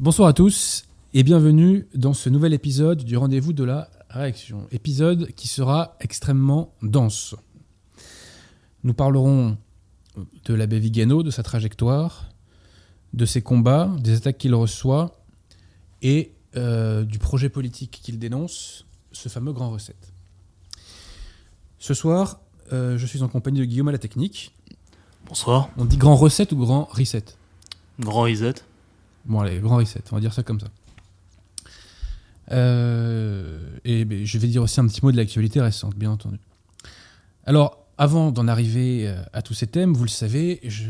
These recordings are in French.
Bonsoir à tous et bienvenue dans ce nouvel épisode du rendez-vous de la réaction. Épisode qui sera extrêmement dense. Nous parlerons de l'abbé Vigano, de sa trajectoire, de ses combats, des attaques qu'il reçoit et euh, du projet politique qu'il dénonce, ce fameux grand recette. Ce soir, euh, je suis en compagnie de Guillaume à la technique. Bonsoir. On dit grand recette ou grand reset? Grand reset. Bon allez, grand reset, on va dire ça comme ça. Euh, et je vais dire aussi un petit mot de l'actualité récente, bien entendu. Alors, avant d'en arriver euh, à tous ces thèmes, vous le savez, je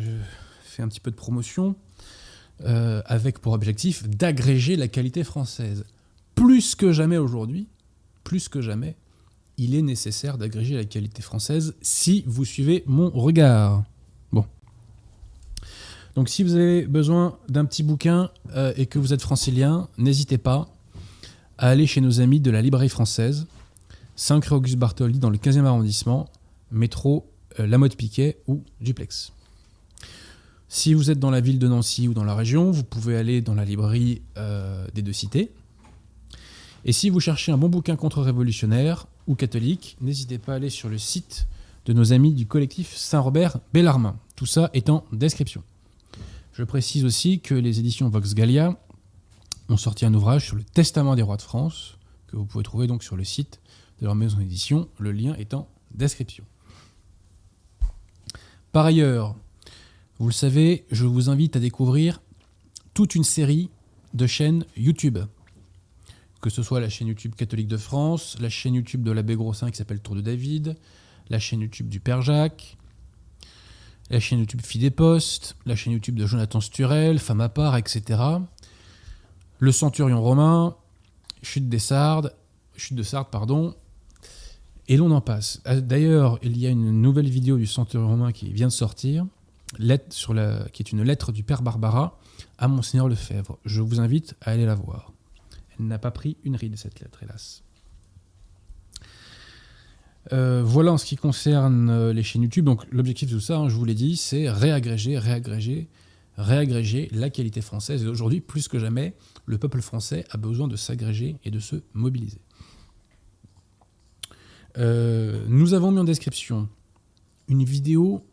fais un petit peu de promotion euh, avec pour objectif d'agréger la qualité française. Plus que jamais aujourd'hui, plus que jamais, il est nécessaire d'agréger la qualité française si vous suivez mon regard. Donc si vous avez besoin d'un petit bouquin euh, et que vous êtes francilien, n'hésitez pas à aller chez nos amis de la librairie française, 5 rue Auguste Bartholdi dans le 15e arrondissement, métro euh, La Motte Piquet ou Duplex. Si vous êtes dans la ville de Nancy ou dans la région, vous pouvez aller dans la librairie euh, des deux cités. Et si vous cherchez un bon bouquin contre-révolutionnaire ou catholique, n'hésitez pas à aller sur le site de nos amis du collectif Saint-Robert Bellarmin. Tout ça est en description. Je précise aussi que les éditions Vox Gallia ont sorti un ouvrage sur le Testament des rois de France, que vous pouvez trouver donc sur le site de leur maison d'édition. Le lien est en description. Par ailleurs, vous le savez, je vous invite à découvrir toute une série de chaînes YouTube. Que ce soit la chaîne YouTube catholique de France, la chaîne YouTube de l'abbé Grossin qui s'appelle Tour de David, la chaîne YouTube du Père Jacques, la chaîne YouTube Fille des Postes, la chaîne YouTube de Jonathan Sturel, Femme à part, etc. Le Centurion romain, Chute des Sardes, Chute de Sardes, pardon, et l'on en passe. D'ailleurs, il y a une nouvelle vidéo du Centurion romain qui vient de sortir, lettre sur la, qui est une lettre du Père Barbara à Monseigneur Lefebvre. Je vous invite à aller la voir. Elle n'a pas pris une ride, cette lettre, hélas. Euh, voilà en ce qui concerne euh, les chaînes YouTube. Donc l'objectif de tout ça, hein, je vous l'ai dit, c'est réagréger, réagréger, réagréger la qualité française. Et aujourd'hui, plus que jamais, le peuple français a besoin de s'agréger et de se mobiliser. Euh, nous avons mis en description une vidéo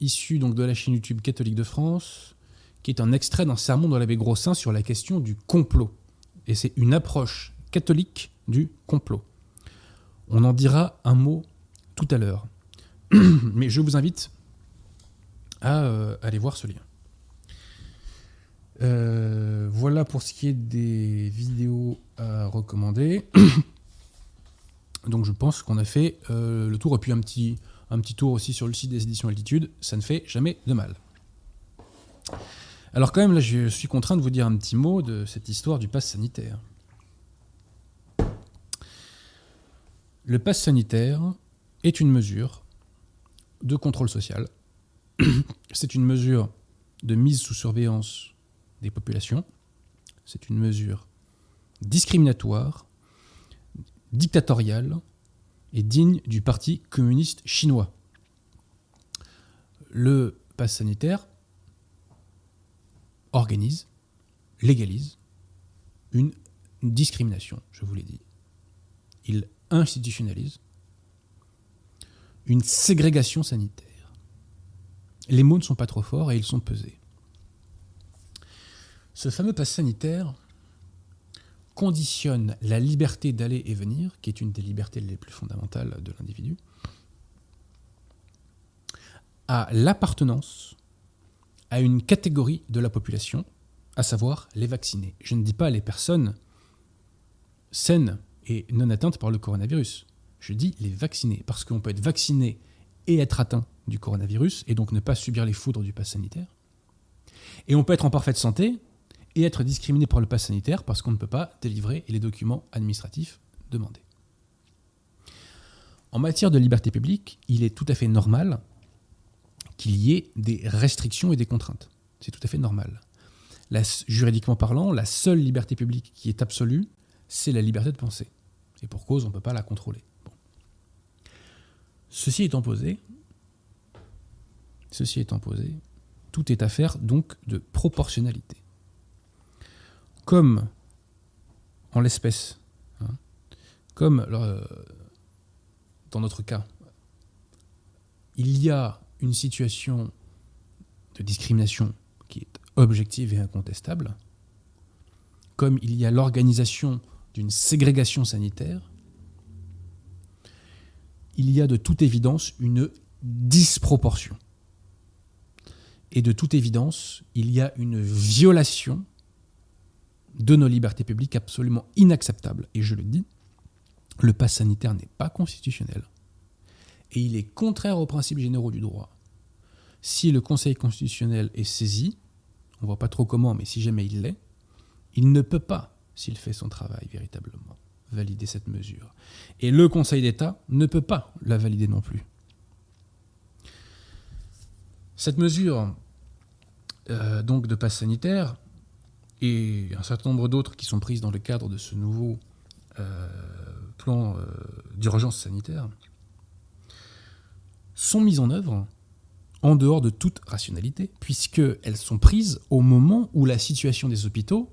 issue donc de la chaîne YouTube catholique de France, qui est un extrait d'un sermon de l'abbé Grossin sur la question du complot. Et c'est une approche catholique du complot. On en dira un mot tout à l'heure. Mais je vous invite à euh, aller voir ce lien. Euh, voilà pour ce qui est des vidéos à recommander. Donc je pense qu'on a fait euh, le tour et puis un petit, un petit tour aussi sur le site des éditions Altitude. Ça ne fait jamais de mal. Alors quand même là je suis contraint de vous dire un petit mot de cette histoire du pass sanitaire. Le pass sanitaire est une mesure de contrôle social. C'est une mesure de mise sous surveillance des populations. C'est une mesure discriminatoire, dictatoriale et digne du Parti communiste chinois. Le pass sanitaire organise, légalise une discrimination, je vous l'ai dit. Il institutionnalise une ségrégation sanitaire. Les mots ne sont pas trop forts et ils sont pesés. Ce fameux pass sanitaire conditionne la liberté d'aller et venir, qui est une des libertés les plus fondamentales de l'individu, à l'appartenance à une catégorie de la population, à savoir les vaccinés. Je ne dis pas les personnes saines et non atteintes par le coronavirus. Je dis les vaccinés, parce qu'on peut être vacciné et être atteint du coronavirus, et donc ne pas subir les foudres du pass sanitaire. Et on peut être en parfaite santé et être discriminé par le pass sanitaire parce qu'on ne peut pas délivrer les documents administratifs demandés. En matière de liberté publique, il est tout à fait normal qu'il y ait des restrictions et des contraintes. C'est tout à fait normal. Juridiquement parlant, la seule liberté publique qui est absolue, c'est la liberté de penser. Et pour cause, on ne peut pas la contrôler. Bon. Ceci étant posé, ceci étant posé, tout est affaire donc de proportionnalité. comme en l'espèce, hein, comme euh, dans notre cas, il y a une situation de discrimination qui est objective et incontestable, comme il y a l'organisation d'une ségrégation sanitaire, il y a de toute évidence une disproportion. Et de toute évidence, il y a une violation de nos libertés publiques absolument inacceptable. Et je le dis, le pass sanitaire n'est pas constitutionnel. Et il est contraire aux principes généraux du droit. Si le Conseil constitutionnel est saisi, on ne voit pas trop comment, mais si jamais il l'est, il ne peut pas, s'il fait son travail véritablement, valider cette mesure. Et le Conseil d'État ne peut pas la valider non plus. Cette mesure euh, donc de passe sanitaire et un certain nombre d'autres qui sont prises dans le cadre de ce nouveau euh, plan euh, d'urgence sanitaire sont mises en œuvre en dehors de toute rationalité, puisqu'elles sont prises au moment où la situation des hôpitaux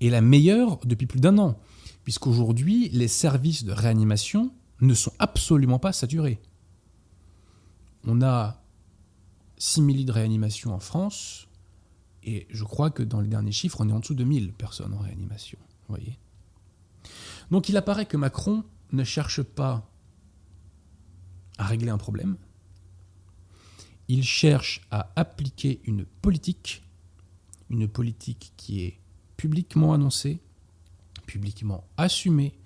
est la meilleure depuis plus d'un an, puisqu'aujourd'hui, les services de réanimation ne sont absolument pas saturés. On a 6000 lits de réanimation en France, et je crois que dans les derniers chiffres, on est en dessous de 1000 personnes en réanimation. voyez Donc il apparaît que Macron ne cherche pas à régler un problème, il cherche à appliquer une politique, une politique qui est publiquement annoncée, publiquement assumée,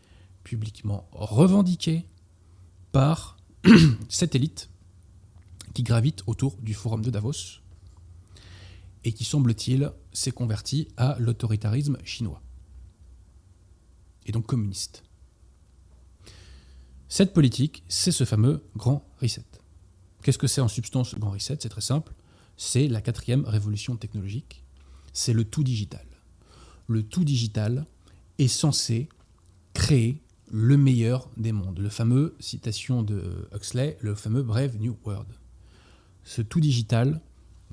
publiquement revendiquée par cette élite qui gravite autour du forum de Davos et qui, semble-t-il, s'est convertie à l'autoritarisme chinois et donc communiste. Cette politique, c'est ce fameux grand reset. Qu'est-ce que c'est en substance le grand reset? C'est très simple. C'est la quatrième révolution technologique. C'est le tout digital. Le tout digital est censé créer le meilleur des mondes. Le fameux, citation de Huxley, le fameux Brave New World. Ce tout digital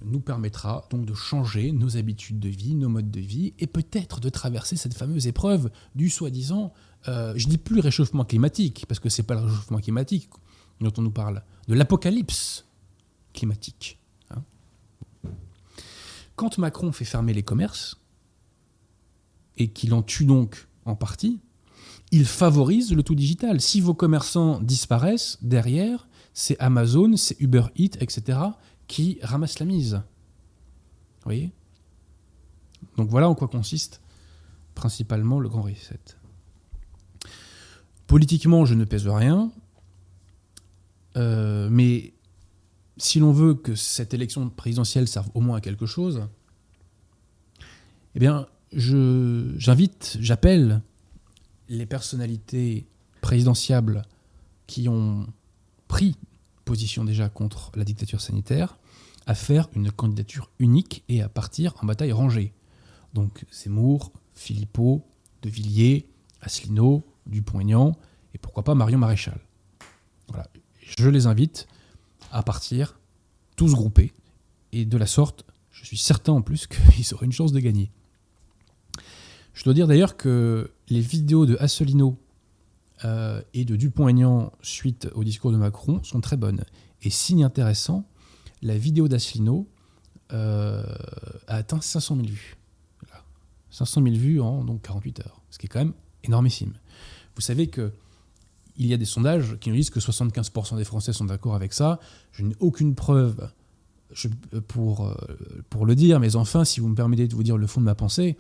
nous permettra donc de changer nos habitudes de vie, nos modes de vie, et peut-être de traverser cette fameuse épreuve du soi-disant, euh, je dis plus réchauffement climatique, parce que c'est pas le réchauffement climatique dont on nous parle, de l'apocalypse climatique. Hein. Quand Macron fait fermer les commerces, et qu'il en tue donc en partie, il favorise le tout digital. Si vos commerçants disparaissent, derrière, c'est Amazon, c'est Uber Eats, etc., qui ramassent la mise. Vous voyez? Donc voilà en quoi consiste principalement le grand reset. Politiquement, je ne pèse rien. Euh, mais si l'on veut que cette élection présidentielle serve au moins à quelque chose, eh bien, j'invite, j'appelle les personnalités présidentiables qui ont pris position déjà contre la dictature sanitaire à faire une candidature unique et à partir en bataille rangée. Donc Zemmour, Philippot, De Villiers, Asselineau, Dupont-Aignan et pourquoi pas Marion Maréchal. Voilà je les invite à partir, tous groupés, et de la sorte, je suis certain en plus qu'ils auraient une chance de gagner. Je dois dire d'ailleurs que les vidéos de Asselineau euh, et de Dupont-Aignan suite au discours de Macron sont très bonnes. Et signe intéressant, la vidéo d'Asselineau euh, a atteint 500 000 vues. 500 000 vues en donc 48 heures, ce qui est quand même énormissime. Vous savez que il y a des sondages qui nous disent que 75% des Français sont d'accord avec ça. Je n'ai aucune preuve pour, euh, pour le dire, mais enfin, si vous me permettez de vous dire le fond de ma pensée,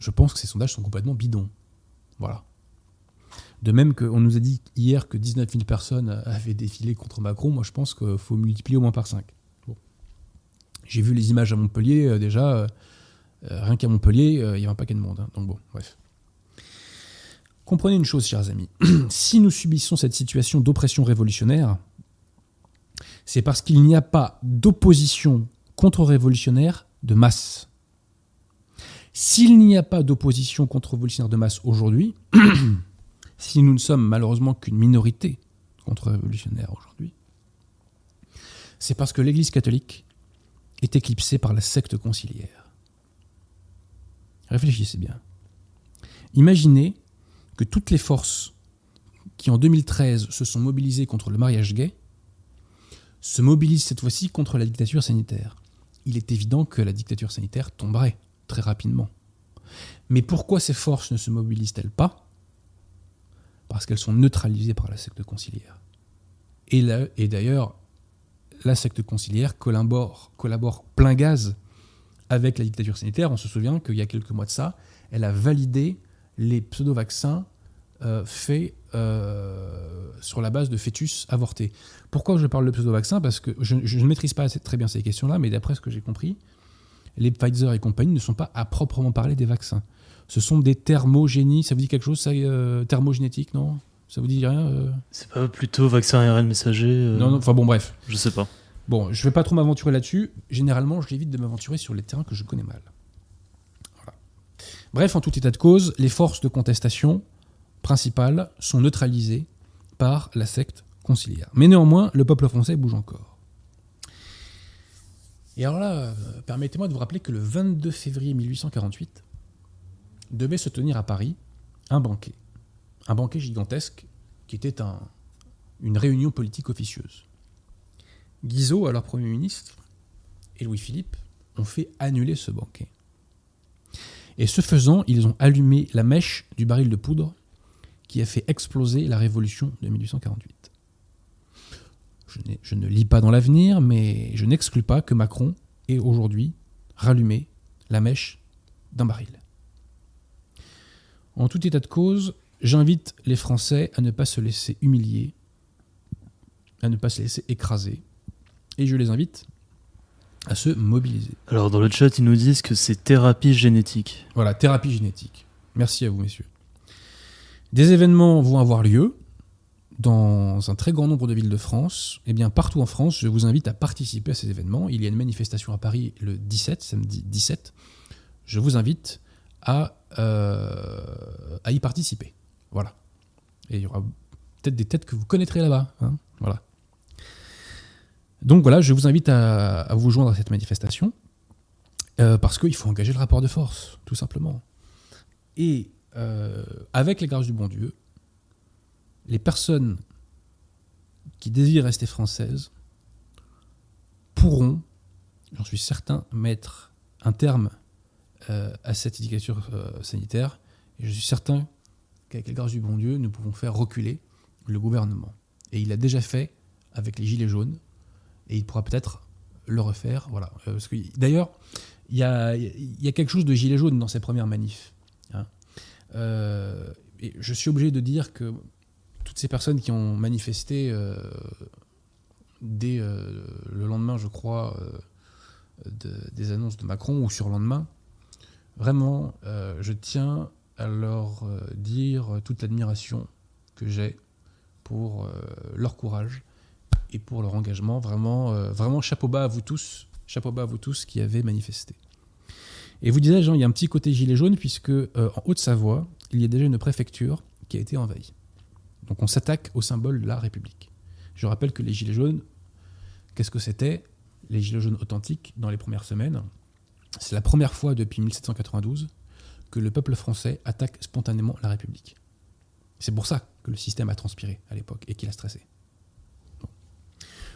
je pense que ces sondages sont complètement bidons. Voilà. De même qu'on nous a dit hier que 19 000 personnes avaient défilé contre Macron, moi je pense qu'il faut multiplier au moins par 5. J'ai vu les images à Montpellier, euh, déjà, euh, rien qu'à Montpellier, il y a un paquet de monde. Hein. donc bon, bref. Comprenez une chose, chers amis, si nous subissons cette situation d'oppression révolutionnaire, c'est parce qu'il n'y a pas d'opposition contre-révolutionnaire de masse. S'il n'y a pas d'opposition contre-révolutionnaire de masse aujourd'hui, si nous ne sommes malheureusement qu'une minorité contre-révolutionnaire aujourd'hui, c'est parce que l'Église catholique est éclipsée par la secte conciliaire. Réfléchissez bien. Imaginez que toutes les forces qui en 2013 se sont mobilisées contre le mariage gay se mobilisent cette fois-ci contre la dictature sanitaire. Il est évident que la dictature sanitaire tomberait très rapidement. Mais pourquoi ces forces ne se mobilisent-elles pas? Parce qu'elles sont neutralisées par la secte conciliaire. Et, et d'ailleurs, la secte conciliaire collabore, collabore plein gaz avec la dictature sanitaire. On se souvient qu'il y a quelques mois de ça, elle a validé les pseudo-vaccins euh, faits euh, sur la base de fœtus avortés. Pourquoi je parle de pseudo-vaccins? Parce que je, ne maîtrise pas très bien ces questions-là, mais d'après ce que j'ai compris, les Pfizer et compagnie ne sont pas à proprement parler des vaccins. Ce sont des thermogénies. Ça vous dit quelque chose, ça euh, Thermogénétique, non? Ça vous dit rien C'est pas plutôt vaccin ARN messager Non, non, enfin bon, bref. Je sais pas. Bon, je vais pas trop m'aventurer là-dessus. Généralement, je l'évite de m'aventurer sur les terrains que je connais mal. Bref, en tout état de cause, les forces de contestation principales sont neutralisées par la secte conciliaire. Mais néanmoins, le peuple français bouge encore. Et alors là, euh, permettez-moi de vous rappeler que le 22 février 1848 devait se tenir à Paris un banquet. Un banquet gigantesque qui était un, une réunion politique officieuse. Guizot, alors Premier ministre, et Louis-Philippe ont fait annuler ce banquet. Et ce faisant, ils ont allumé la mèche du baril de poudre qui a fait exploser la révolution de 1848. Je, je ne lis pas dans l'avenir, mais je n'exclus pas que Macron ait aujourd'hui rallumé la mèche d'un baril. En tout état de cause, j'invite les Français à ne pas se laisser humilier, à ne pas se laisser écraser, et je les invite à se mobiliser. Alors dans le chat, ils nous disent que c'est thérapie génétique. Voilà, thérapie génétique. Merci à vous, messieurs. Des événements vont avoir lieu dans un très grand nombre de villes de France. Et eh bien, partout en France, je vous invite à participer à ces événements. Il y a une manifestation à Paris le 17, samedi 17. Je vous invite à, euh, à y participer. Voilà. Et il y aura peut-être des têtes que vous connaîtrez là-bas. Hein. voilà. Donc voilà, je vous invite à, vous joindre à cette manifestation, euh, parce qu'il faut engager le rapport de force, tout simplement. Et euh, avec les grâces du bon Dieu, les personnes qui désirent rester françaises pourront, j'en suis certain, mettre un terme euh, à cette éducation sanitaire. Et je suis certain qu'avec les grâces du bon Dieu, nous pouvons faire reculer le gouvernement. Et il a déjà fait avec les Gilets jaunes, et il pourra peut-être le refaire. Voilà. Euh, d'ailleurs, il y a, quelque chose de gilet jaune dans ces premières manifs. Hein. Euh, et je suis obligé de dire que toutes ces personnes qui ont manifesté euh, dès le lendemain, je crois, des annonces de Macron ou sur le lendemain, vraiment, je tiens à leur dire toute l'admiration que j'ai pour leur courage et pour leur engagement. Vraiment, euh, vraiment chapeau bas à vous tous, chapeau bas à vous tous qui avez manifesté. Et vous disais, Jean, il y a un petit côté gilet jaune, puisque euh, en Haute-Savoie, il y a déjà une préfecture qui a été envahie. Donc on s'attaque au symbole de la République. Je rappelle que les gilets jaunes, qu'est-ce que c'était? Les gilets jaunes authentiques, dans les premières semaines, c'est la première fois depuis 1792 que le peuple français attaque spontanément la République. C'est pour ça que le système a transpiré à l'époque et qu'il a stressé.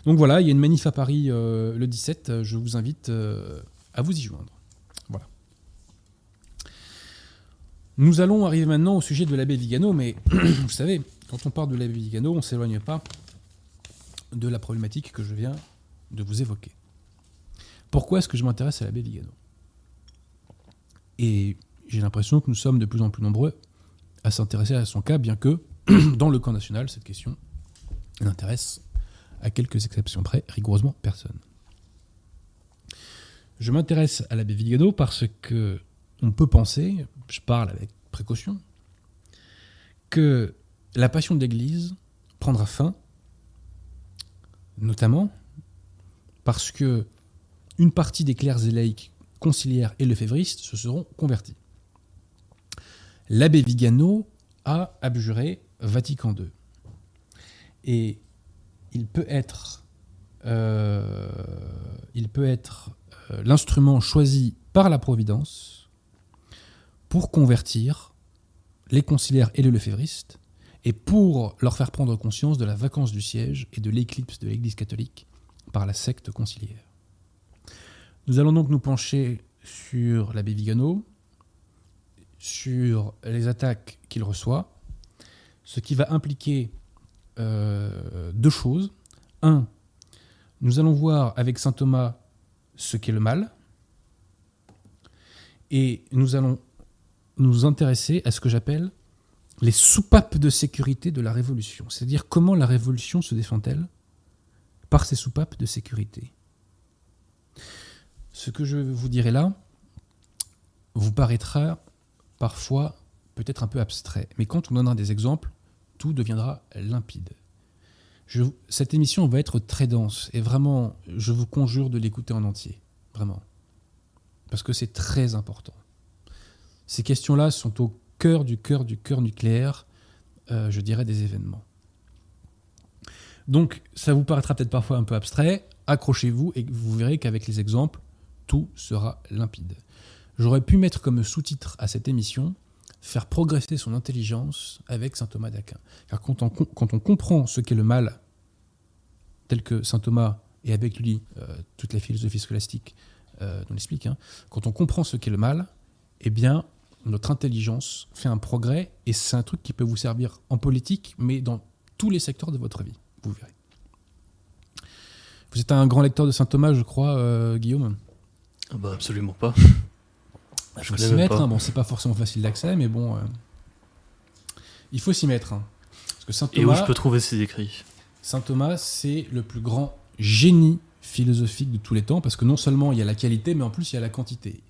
Donc voilà, il y a une manif à Paris euh, le 17. Je vous invite euh, à vous y joindre. Voilà. Nous allons arriver maintenant au sujet de l'abbé Vigano, mais vous savez, quand on parle de l'abbé Vigano, on ne s'éloigne pas de la problématique que je viens de vous évoquer. Pourquoi est-ce que je m'intéresse à l'abbé Vigano? Et j'ai l'impression que nous sommes de plus en plus nombreux à s'intéresser à son cas, bien que, dans le camp national, cette question n'intéresse à quelques exceptions près, rigoureusement personne. Je m'intéresse à l'abbé Vigano parce que on peut penser, je parle avec précaution, que la passion de l'Église prendra fin, notamment parce que une partie des clercs et laïcs conciliaires et lefévristes se seront convertis. L'abbé Vigano a abjuré Vatican II. Et il peut être, euh, euh, l'instrument choisi par la Providence pour convertir les conciliaires et les lefévristes et pour leur faire prendre conscience de la vacance du siège et de l'éclipse de l'Église catholique par la secte conciliaire. Nous allons donc nous pencher sur l'abbé Vigano, sur les attaques qu'il reçoit, ce qui va impliquer euh, deux choses. Un, nous allons voir avec saint Thomas ce qu'est le mal, et nous allons nous intéresser à ce que j'appelle les soupapes de sécurité de la Révolution, c'est-à-dire comment la Révolution se défend-elle par ces soupapes de sécurité. Ce que je vous dirai là vous paraîtra parfois peut-être un peu abstrait, mais quand on donnera des exemples, tout deviendra limpide. Cette émission va être très dense et vraiment, je vous conjure de l'écouter en entier, vraiment, parce que c'est très important. Ces questions-là sont au cœur du cœur du cœur nucléaire, euh, je dirais, des événements. Donc, ça vous paraîtra peut-être parfois un peu abstrait, accrochez-vous et vous verrez qu'avec les exemples, tout sera limpide. J'aurais pu mettre comme sous-titre à cette émission faire progresser son intelligence avec saint Thomas d'Aquin. Car quand on, quand on, comprend ce qu'est le mal, tel que saint Thomas et avec lui euh, toute la philosophie scolastique euh, nous l'explique, hein, quand on comprend ce qu'est le mal, eh bien, notre intelligence fait un progrès et c'est un truc qui peut vous servir en politique, mais dans tous les secteurs de votre vie. Vous verrez. Vous êtes un grand lecteur de saint Thomas, je crois, euh, Guillaume? Ah bah Absolument pas. Il faut s'y mettre. Hein. Bon, c'est pas forcément facile d'accès, mais bon, euh, il faut s'y mettre. Hein. Parce que Saint Thomas, Et où je peux trouver ces écrits? Saint Thomas, c'est le plus grand génie philosophique de tous les temps, parce que non seulement il y a la qualité, mais en plus il y a la quantité.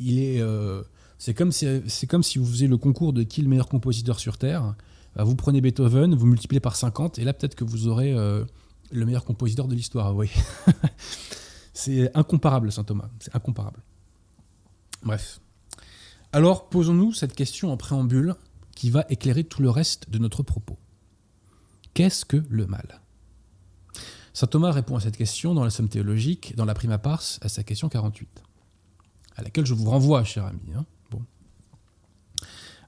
Il est, euh, c'est comme si, vous faisiez le concours de qui est le meilleur compositeur sur terre. Bah, vous prenez Beethoven, vous multipliez par 50, et là peut-être que vous aurez euh, le meilleur compositeur de l'histoire. Oui. c'est incomparable, Saint Thomas. C'est incomparable. Bref. Alors, posons-nous cette question en préambule qui va éclairer tout le reste de notre propos. Qu'est-ce que le mal? Saint Thomas répond à cette question dans la Somme théologique, dans la prima pars, à sa question 48, à laquelle je vous renvoie, cher ami. Hein.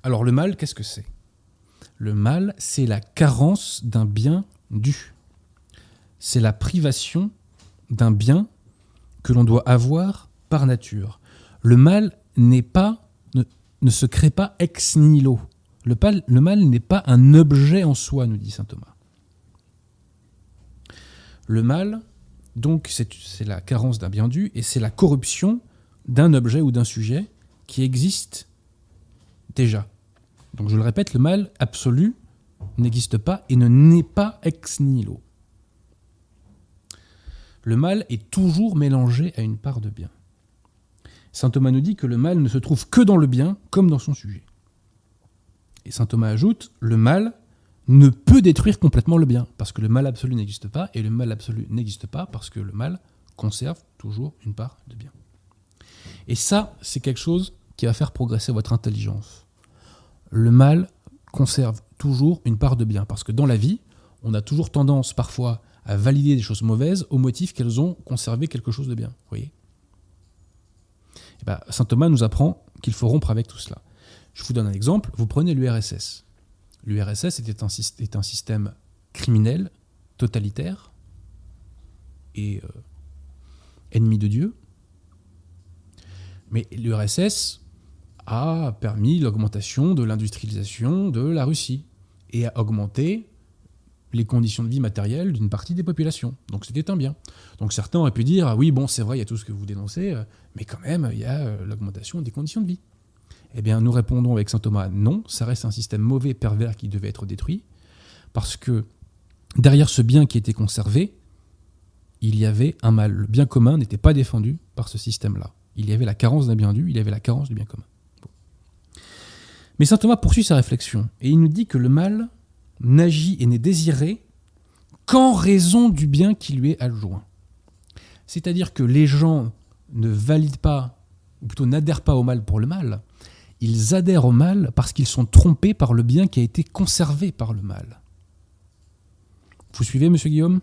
Alors, le mal, qu'est-ce que c'est? Le mal, c'est la carence d'un bien dû. C'est la privation d'un bien que l'on doit avoir par nature le mal n'est pas, ne, se crée pas ex nihilo. Le, le mal n'est pas un objet en soi, nous dit saint Thomas. Le mal, donc, c'est la carence d'un bien dû et c'est la corruption d'un objet ou d'un sujet qui existe déjà. Donc, je le répète, le mal absolu n'existe pas et ne naît pas ex nihilo. Le mal est toujours mélangé à une part de bien. Saint Thomas nous dit que le mal ne se trouve que dans le bien, comme dans son sujet. Et Saint Thomas ajoute, le mal ne peut détruire complètement le bien, parce que le mal absolu n'existe pas, et le mal absolu n'existe pas parce que le mal conserve toujours une part de bien. Et ça, c'est quelque chose qui va faire progresser votre intelligence. Le mal conserve toujours une part de bien, parce que dans la vie, on a toujours tendance parfois à valider des choses mauvaises au motif qu'elles ont conservé quelque chose de bien. Voyez? Eh ben, Saint Thomas nous apprend qu'il faut rompre avec tout cela. Je vous donne un exemple. Vous prenez l'URSS. L'URSS était un, un, système criminel, totalitaire et euh, ennemi de Dieu. Mais l'URSS a permis l'augmentation de l'industrialisation de la Russie et a augmenté les conditions de vie matérielles d'une partie des populations. Donc c'était un bien. Donc certains auraient pu dire, ah oui, bon, c'est vrai, il y a tout ce que vous dénoncez, euh, mais quand même, il y a euh, l'augmentation des conditions de vie. Eh bien, nous répondons avec saint Thomas, non, ça reste un système mauvais, pervers, qui devait être détruit, parce que derrière ce bien qui était conservé, il y avait un mal. Le bien commun n'était pas défendu par ce système-là. Il y avait la carence d'un bien dû, il y avait la carence du bien commun. Mais saint Thomas poursuit sa réflexion, et il nous dit que le mal n'agit et n'est désiré qu'en raison du bien qui lui est adjoint. C'est-à-dire que les gens ne valident pas, ou plutôt n'adhèrent pas au mal pour le mal, ils adhèrent au mal parce qu'ils sont trompés par le bien qui a été conservé par le mal. Vous suivez, monsieur Guillaume?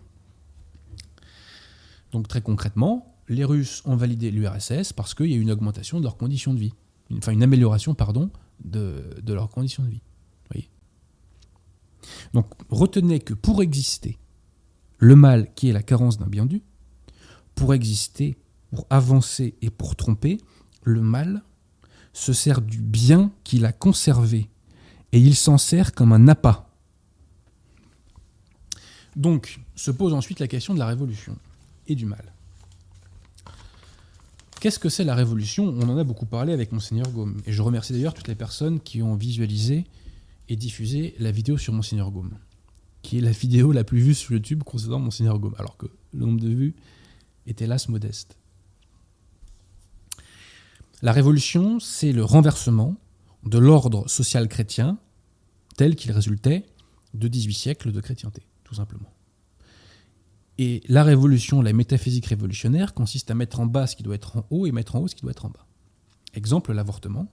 Donc très concrètement, les Russes ont validé l'URSS parce qu'il y a eu une augmentation de leurs conditions de vie. enfin une amélioration, pardon, de, de leurs conditions de vie. Voyez Donc retenez que pour exister, le mal qui est la carence d'un bien dû, pour exister, pour avancer et pour tromper, le mal se sert du bien qu'il a conservé et il s'en sert comme un appât. Donc se pose ensuite la question de la révolution et du mal. Qu'est-ce que c'est la révolution? On en a beaucoup parlé avec Monseigneur Gaume. Et je remercie d'ailleurs toutes les personnes qui ont visualisé et diffusé la vidéo sur Monseigneur Gaume, qui est la vidéo la plus vue sur YouTube concernant Monseigneur Gaume, alors que le nombre de vues est hélas modeste. La révolution, c'est le renversement de l'ordre social chrétien tel qu'il résultait de 18 siècles de chrétienté, tout simplement. Et la révolution, la métaphysique révolutionnaire, consiste à mettre en bas ce qui doit être en haut et mettre en haut ce qui doit être en bas. Exemple, l'avortement.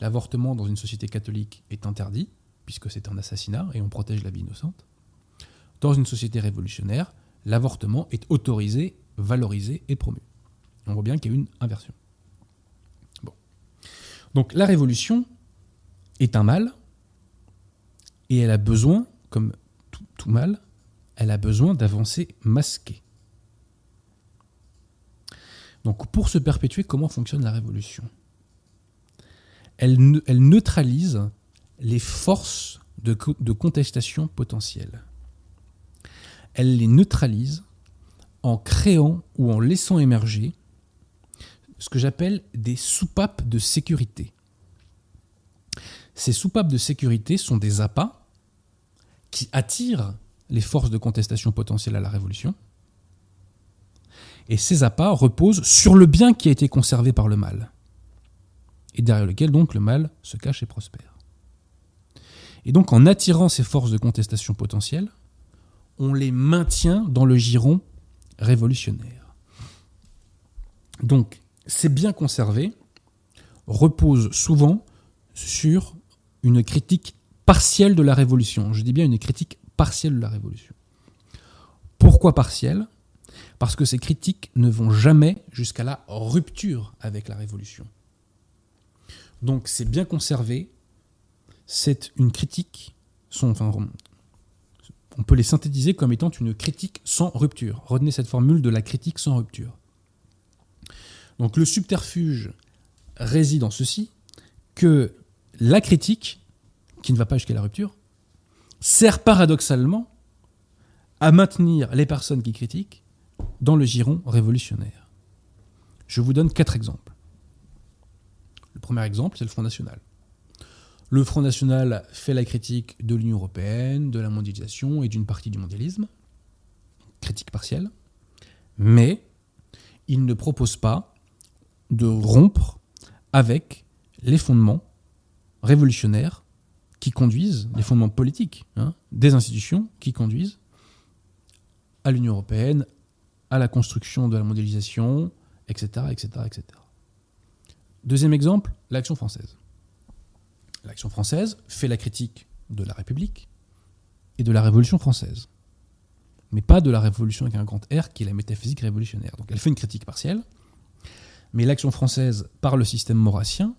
L'avortement dans une société catholique est interdit, puisque c'est un assassinat et on protège la vie innocente. Dans une société révolutionnaire, l'avortement est autorisé, valorisé et promu. On voit bien qu'il y a une inversion. Donc la révolution est un mal, et elle a besoin, comme tout, mal, elle a besoin d'avancer masquée. Donc pour se perpétuer, comment fonctionne la révolution? Elle, neutralise les forces de, de contestation potentielles. Elle les neutralise en créant ou en laissant émerger ce que j'appelle des soupapes de sécurité. Ces soupapes de sécurité sont des appâts qui attirent les forces de contestation potentielle à la révolution. Et ces appâts reposent sur le bien qui a été conservé par le mal, et derrière lequel donc le mal se cache et prospère. Et donc en attirant ces forces de contestation potentielle, on les maintient dans le giron révolutionnaire. Donc ces biens conservés reposent souvent sur une critique partielle de la révolution. Je dis bien une critique partielle de la révolution. Pourquoi partielle Parce que ces critiques ne vont jamais jusqu'à la rupture avec la révolution. Donc c'est bien conservé, c'est une critique, on peut les synthétiser comme étant une critique sans rupture. Retenez cette formule de la critique sans rupture. Donc le subterfuge réside en ceci, que la critique, qui ne va pas jusqu'à la rupture, sert paradoxalement à maintenir les personnes qui critiquent dans le giron révolutionnaire. Je vous donne quatre exemples. Le premier exemple, c'est le Front National. Le Front National fait la critique de l'Union européenne, de la mondialisation et d'une partie du mondialisme, critique partielle, mais il ne propose pas de rompre avec les fondements révolutionnaires qui conduisent, les fondements politiques hein, des institutions qui conduisent à l'Union européenne, à la construction de la mondialisation, etc., etc., etc. Deuxième exemple, l'action française. L'action française fait la critique de la République et de la Révolution française, mais pas de la Révolution avec un grand R qui est la métaphysique révolutionnaire. Donc elle fait une critique partielle, mais l'action française, par le système maurassien,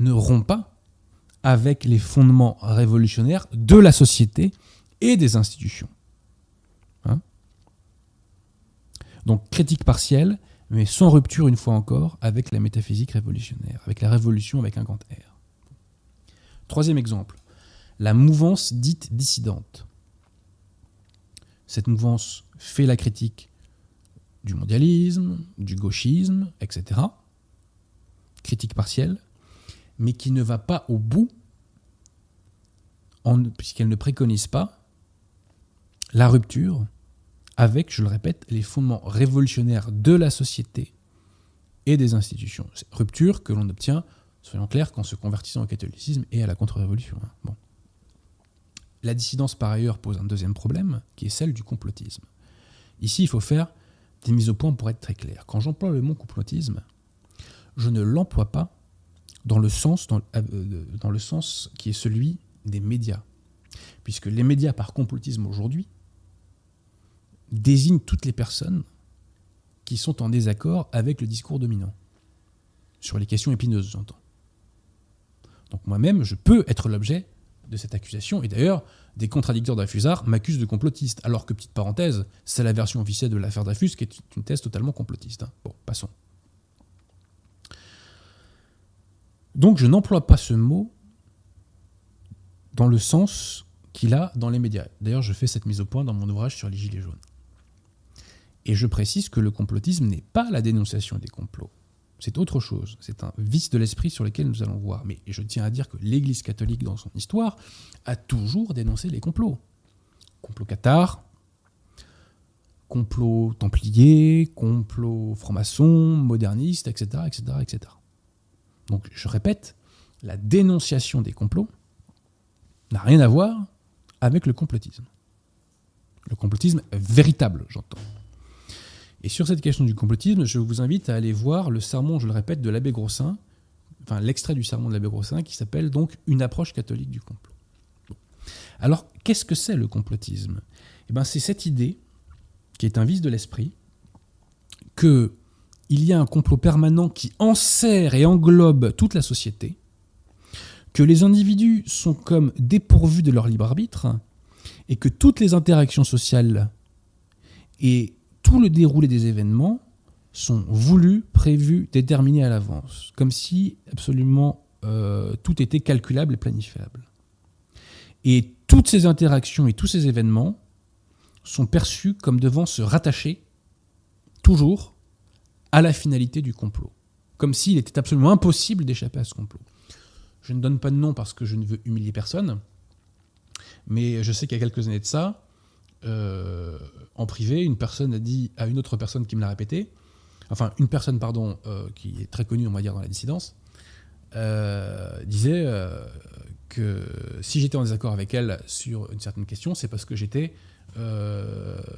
ne rompt pas avec les fondements révolutionnaires de la société et des institutions. Hein Donc critique partielle, mais sans rupture une fois encore avec la métaphysique révolutionnaire, avec la révolution avec un grand R. Troisième exemple, la mouvance dite dissidente. Cette mouvance fait la critique du mondialisme, du gauchisme, etc. Critique partielle, mais qui ne va pas au bout, puisqu'elle ne préconise pas la rupture avec, je le répète, les fondements révolutionnaires de la société et des institutions. Rupture que l'on obtient, soyons clairs, qu'en se convertissant au catholicisme et à la contre-révolution. Hein. Bon. La dissidence, par ailleurs, pose un deuxième problème, qui est celle du complotisme. Ici, il faut faire des mises au point pour être très clair. Quand j'emploie le mot complotisme, je ne l'emploie pas dans le sens, euh, dans le sens qui est celui des médias. Puisque les médias, par complotisme aujourd'hui, désignent toutes les personnes qui sont en désaccord avec le discours dominant. Sur les questions épineuses, j'entends. Donc moi-même, je peux être l'objet de cette accusation. Et d'ailleurs, des contradicteurs d'Affusard m'accusent de complotiste. Alors que, petite parenthèse, c'est la version officielle de l'affaire Dreyfus qui est une thèse totalement complotiste. Hein. Bon, passons. Donc je n'emploie pas ce mot dans le sens qu'il a dans les médias. D'ailleurs, je fais cette mise au point dans mon ouvrage sur les Gilets jaunes. Et je précise que le complotisme n'est pas la dénonciation des complots. C'est autre chose. C'est un vice de l'esprit sur lequel nous allons voir. Mais je tiens à dire que l'Église catholique, dans son histoire, a toujours dénoncé les complots. Complot cathare, complot templier, complot franc-maçon, moderniste, etc., etc., etc. Donc, je répète, la dénonciation des complots n'a rien à voir avec le complotisme. Le complotisme véritable, j'entends. Et sur cette question du complotisme, je vous invite à aller voir le sermon, je le répète, de l'abbé Grossin, enfin l'extrait du sermon de l'abbé Grossin, qui s'appelle donc Une approche catholique du complot. Alors, qu'est-ce que c'est le complotisme? Eh bien, c'est cette idée, qui est un vice de l'esprit, que il y a un complot permanent qui enserre et englobe toute la société, que les individus sont comme dépourvus de leur libre arbitre, et que toutes les interactions sociales et tout le déroulé des événements sont voulus, prévus, déterminés à l'avance, comme si absolument euh, tout était calculable et planifiable. Et toutes ces interactions et tous ces événements sont perçus comme devant se rattacher toujours à la finalité du complot, comme s'il était absolument impossible d'échapper à ce complot. Je ne donne pas de nom parce que je ne veux humilier personne, mais je sais qu'il y a quelques années de ça, euh, en privé, une personne a dit à une autre personne qui me l'a répété, enfin une personne, pardon, euh, qui est très connue, on va dire, dans la dissidence, euh, disait que si j'étais en désaccord avec elle sur une certaine question, c'est parce que j'étais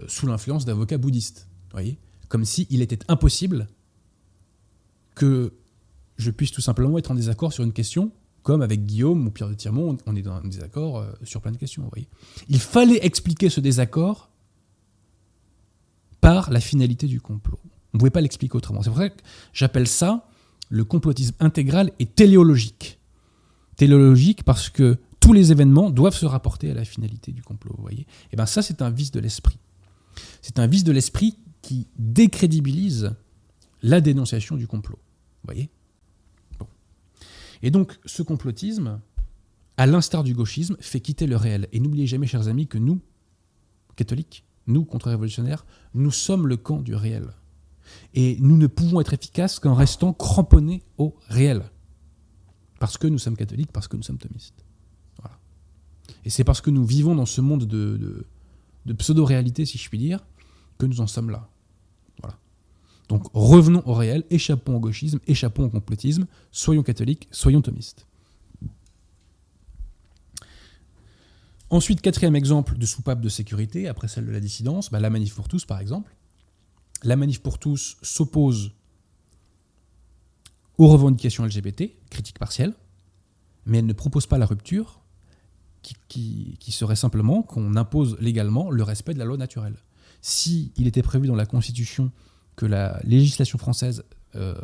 sous l'influence d'avocats bouddhistes. voyez Comme s'il il était impossible que je puisse tout simplement être en désaccord sur une question comme avec Guillaume ou Pierre de Tirmont, on est dans un désaccord euh, sur plein de questions. Vous voyez. Il fallait expliquer ce désaccord par la finalité du complot. On ne pouvait pas l'expliquer autrement. C'est pour ça que j'appelle ça le complotisme intégral et téléologique. Téléologique parce que tous les événements doivent se rapporter à la finalité du complot. Vous voyez. Et eh bien ça, c'est un vice de l'esprit. C'est un vice de l'esprit qui décrédibilise la dénonciation du complot. Vous voyez? Et donc, ce complotisme, à l'instar du gauchisme, fait quitter le réel. Et n'oubliez jamais, chers amis, que nous, catholiques, nous, contre-révolutionnaires, nous sommes le camp du réel. Et nous ne pouvons être efficaces qu'en restant cramponnés au réel. Parce que nous sommes catholiques, parce que nous sommes thomistes. Voilà. Et c'est parce que nous vivons dans ce monde de, de pseudo-réalité, si je puis dire, que nous en sommes là. Donc revenons au réel, échappons au gauchisme, échappons au complotisme, soyons catholiques, soyons thomistes. Ensuite, quatrième exemple de soupape de sécurité, après celle de la dissidence, bah, la manif pour tous par exemple. La manif pour tous s'oppose aux revendications LGBT, critique partielle, mais elle ne propose pas la rupture, qui, qui serait simplement qu'on impose légalement le respect de la loi naturelle. Si il était prévu dans la Constitution que la législation française euh,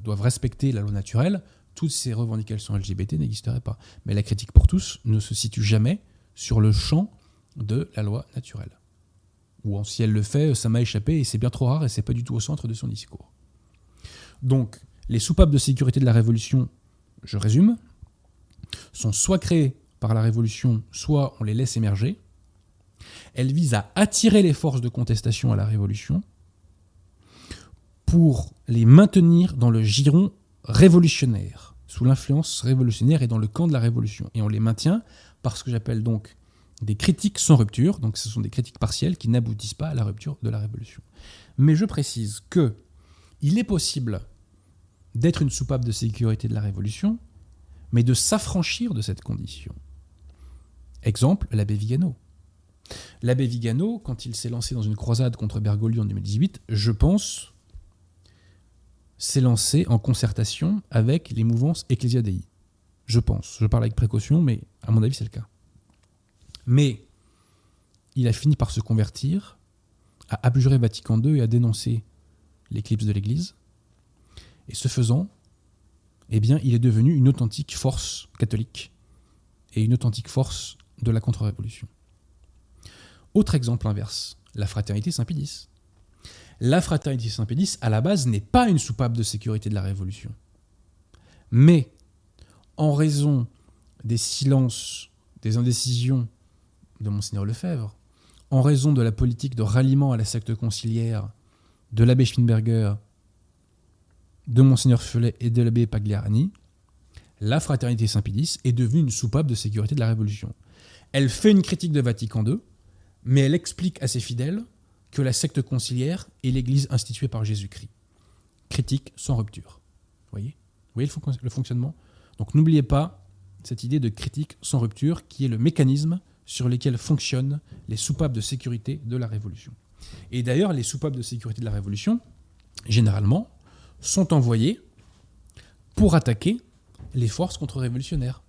doive respecter la loi naturelle, toutes ces revendications LGBT n'existeraient pas. Mais la critique pour tous ne se situe jamais sur le champ de la loi naturelle. Ou si elle le fait, ça m'a échappé et c'est bien trop rare et c'est pas du tout au centre de son discours. Donc, les soupapes de sécurité de la Révolution, je résume, sont soit créées par la Révolution, soit on les laisse émerger. Elles visent à attirer les forces de contestation à la Révolution, pour les maintenir dans le giron révolutionnaire, sous l'influence révolutionnaire et dans le camp de la révolution. Et on les maintient par ce que j'appelle donc des critiques sans rupture, donc ce sont des critiques partielles qui n'aboutissent pas à la rupture de la révolution. Mais je précise que il est possible d'être une soupape de sécurité de la révolution, mais de s'affranchir de cette condition. Exemple, l'abbé Vigano. L'abbé Vigano, quand il s'est lancé dans une croisade contre Bergoglio en 2018, je pense s'est lancé en concertation avec les mouvances Ecclesia. Je pense. Je parle avec précaution, mais à mon avis, c'est le cas. Mais il a fini par se convertir, à abjurer Vatican II et à dénoncer l'éclipse de l'Église. Et ce faisant, eh bien, il est devenu une authentique force catholique et une authentique force de la contre-révolution. Autre exemple inverse, la fraternité Saint-Pédis. La fraternité Saint-Pédis, à la base, n'est pas une soupape de sécurité de la Révolution. Mais, en raison des silences, des indécisions de Monseigneur Lefebvre, en raison de la politique de ralliement à la secte conciliaire de l'abbé Schwinberger, de Monseigneur Felet et de l'abbé Pagliarani, la fraternité Saint-Pédis est devenue une soupape de sécurité de la Révolution. Elle fait une critique de Vatican II, mais elle explique à ses fidèles que la secte conciliaire est l'Église instituée par Jésus-Christ. Critique sans rupture. Vous voyez Vous voyez le fonctionnement Donc n'oubliez pas cette idée de critique sans rupture qui est le mécanisme sur lequel fonctionnent les soupapes de sécurité de la Révolution. Et d'ailleurs, les soupapes de sécurité de la Révolution, généralement, sont envoyées pour attaquer les forces contre-révolutionnaires.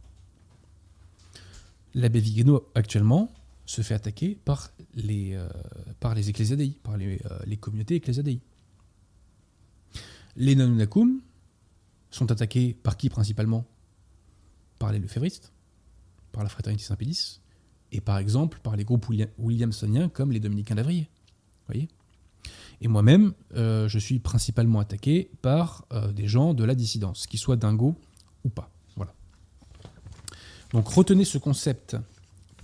L'abbé Vigano, actuellement, se fait attaquer par les, euh, par les ecclésiadei, par les, euh, les communautés ecclésiadei. Les Nanunakum sont attaqués par qui principalement? Par les lefévristes, par la fraternité Saint-Pédis, et par exemple par les groupes williamsoniens comme les Dominicains d'Avrier. voyez? Et moi-même, euh, je suis principalement attaqué par des gens de la dissidence, qu'ils soient dingos ou pas. Donc retenez ce concept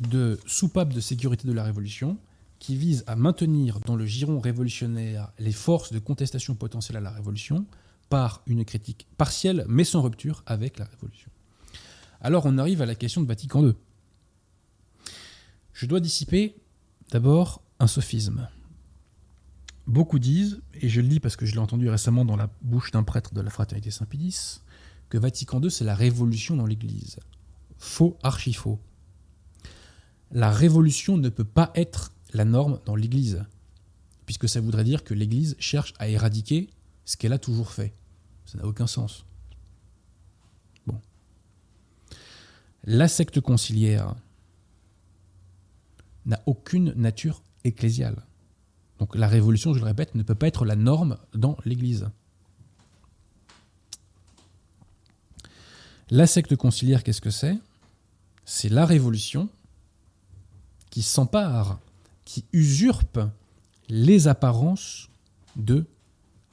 de soupape de sécurité de la Révolution qui vise à maintenir dans le giron révolutionnaire les forces de contestation potentielle à la Révolution par une critique partielle mais sans rupture avec la Révolution. Alors on arrive à la question de Vatican II. Je dois dissiper d'abord un sophisme. Beaucoup disent, et je le dis parce que je l'ai entendu récemment dans la bouche d'un prêtre de la fraternité Saint-Pédis, que Vatican II c'est la révolution dans l'Église. Faux, archi faux la révolution ne peut pas être la norme dans l'Église, puisque ça voudrait dire que l'Église cherche à éradiquer ce qu'elle a toujours fait. Ça n'a aucun sens. Bon. La secte conciliaire n'a aucune nature ecclésiale. Donc la révolution, je le répète, ne peut pas être la norme dans l'Église. La secte conciliaire, qu'est-ce que c'est? C'est la révolution qui s'empare, qui usurpe les apparences de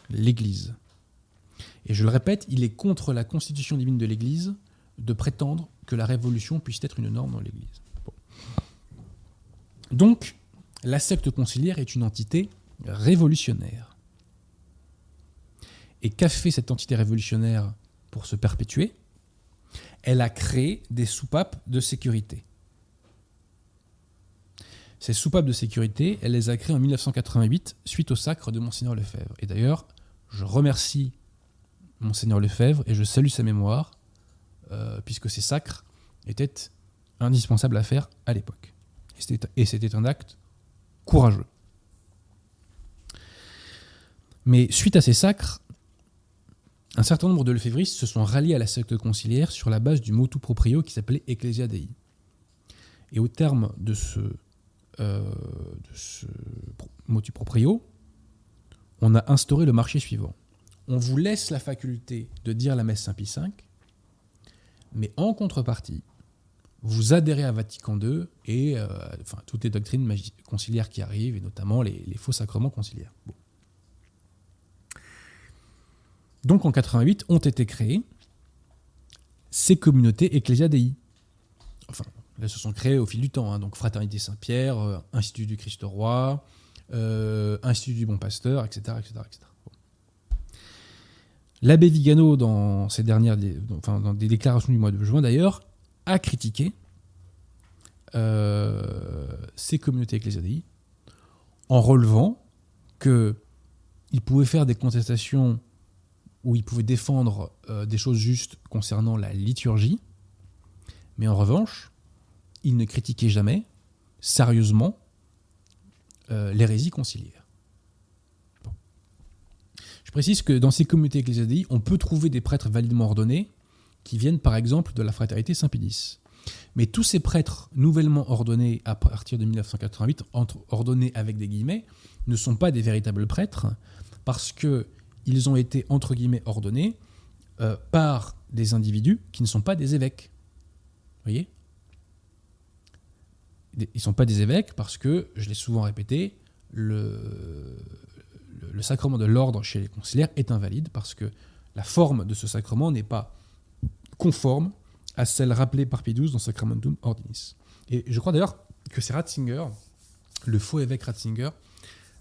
l'Église. Et je le répète, il est contre la constitution divine de l'Église de prétendre que la révolution puisse être une norme dans l'Église. Donc, la secte conciliaire est une entité révolutionnaire. Et qu'a fait cette entité révolutionnaire pour se perpétuer? Elle a créé des soupapes de sécurité. Ces soupapes de sécurité, elle les a créées en 1988 suite au sacre de Monseigneur Lefebvre. Et d'ailleurs, je remercie Monseigneur Lefebvre et je salue sa mémoire, euh, puisque ces sacres étaient indispensables à faire à l'époque. Et c'était un acte courageux. Mais suite à ces sacres, un certain nombre de lefévristes se sont ralliés à la secte conciliaire sur la base du motu proprio qui s'appelait Ecclesia Dei. Et au terme de ce euh, de ce motu proprio, on a instauré le marché suivant. On vous laisse la faculté de dire la messe Saint-Pie V, mais en contrepartie, vous adhérez à Vatican II et euh, enfin, toutes les doctrines conciliaires qui arrivent, et notamment les, faux sacrements conciliaires. Donc en 88 ont été créées ces communautés Ecclesia Dei. Enfin, elles se sont créées au fil du temps. Hein. donc Fraternité Saint-Pierre, euh, Institut du Christ Roi, euh, Institut du Bon Pasteur, etc. L'abbé Vigano, dans ses dernières, dans des déclarations du mois de juin d'ailleurs, a critiqué euh, ces communautés ecclésiastiques en relevant qu'il pouvait faire des contestations où il pouvait défendre des choses justes concernant la liturgie, mais en revanche, il ne critiquait jamais, sérieusement, euh, l'hérésie conciliaire. Je précise que dans ces communautés ecclésiastiques, on peut trouver des prêtres validement ordonnés qui viennent par exemple de la fraternité Saint-Pédis. Mais tous ces prêtres nouvellement ordonnés à partir de 1988, entre, ordonnés avec des guillemets, ne sont pas des véritables prêtres parce qu'ils ont été ordonnés euh, par des individus qui ne sont pas des évêques. Voyez? Ils sont pas des évêques parce que, je l'ai souvent répété, le, sacrement de l'ordre chez les conciliaires est invalide parce que la forme de ce sacrement n'est pas conforme à celle rappelée par Pie XII dans Sacramentum Ordinis. Et je crois d'ailleurs que c'est Ratzinger, le faux évêque Ratzinger,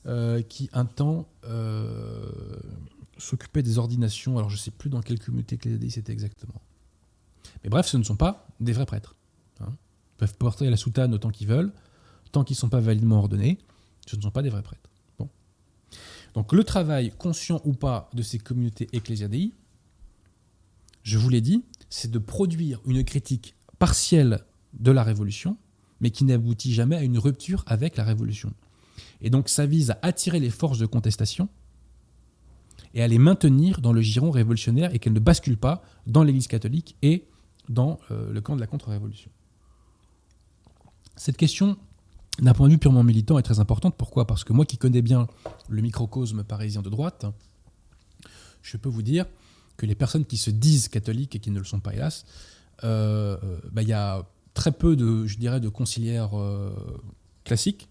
euh, qui un temps euh, s'occupait des ordinations. Alors je ne sais plus dans quelle communauté ecclésiastique c'était exactement. Mais bref, ce ne sont pas des vrais prêtres. Peuvent porter la soutane autant qu'ils veulent, tant qu'ils ne sont pas validement ordonnés, ce ne sont pas des vrais prêtres. Bon. Donc le travail, conscient ou pas, de ces communautés ecclésiadei, je vous l'ai dit, c'est de produire une critique partielle de la révolution, mais qui n'aboutit jamais à une rupture avec la révolution. Et donc ça vise à attirer les forces de contestation et à les maintenir dans le giron révolutionnaire et qu'elles ne basculent pas dans l'Église catholique et dans euh, le camp de la contre-révolution. Cette question, d'un point de vue purement militant, est très importante. Pourquoi? Parce que moi qui connais bien le microcosme parisien de droite, je peux vous dire que les personnes qui se disent catholiques et qui ne le sont pas, hélas, euh, euh, bah, il y a très peu de, je dirais, de conciliaires classiques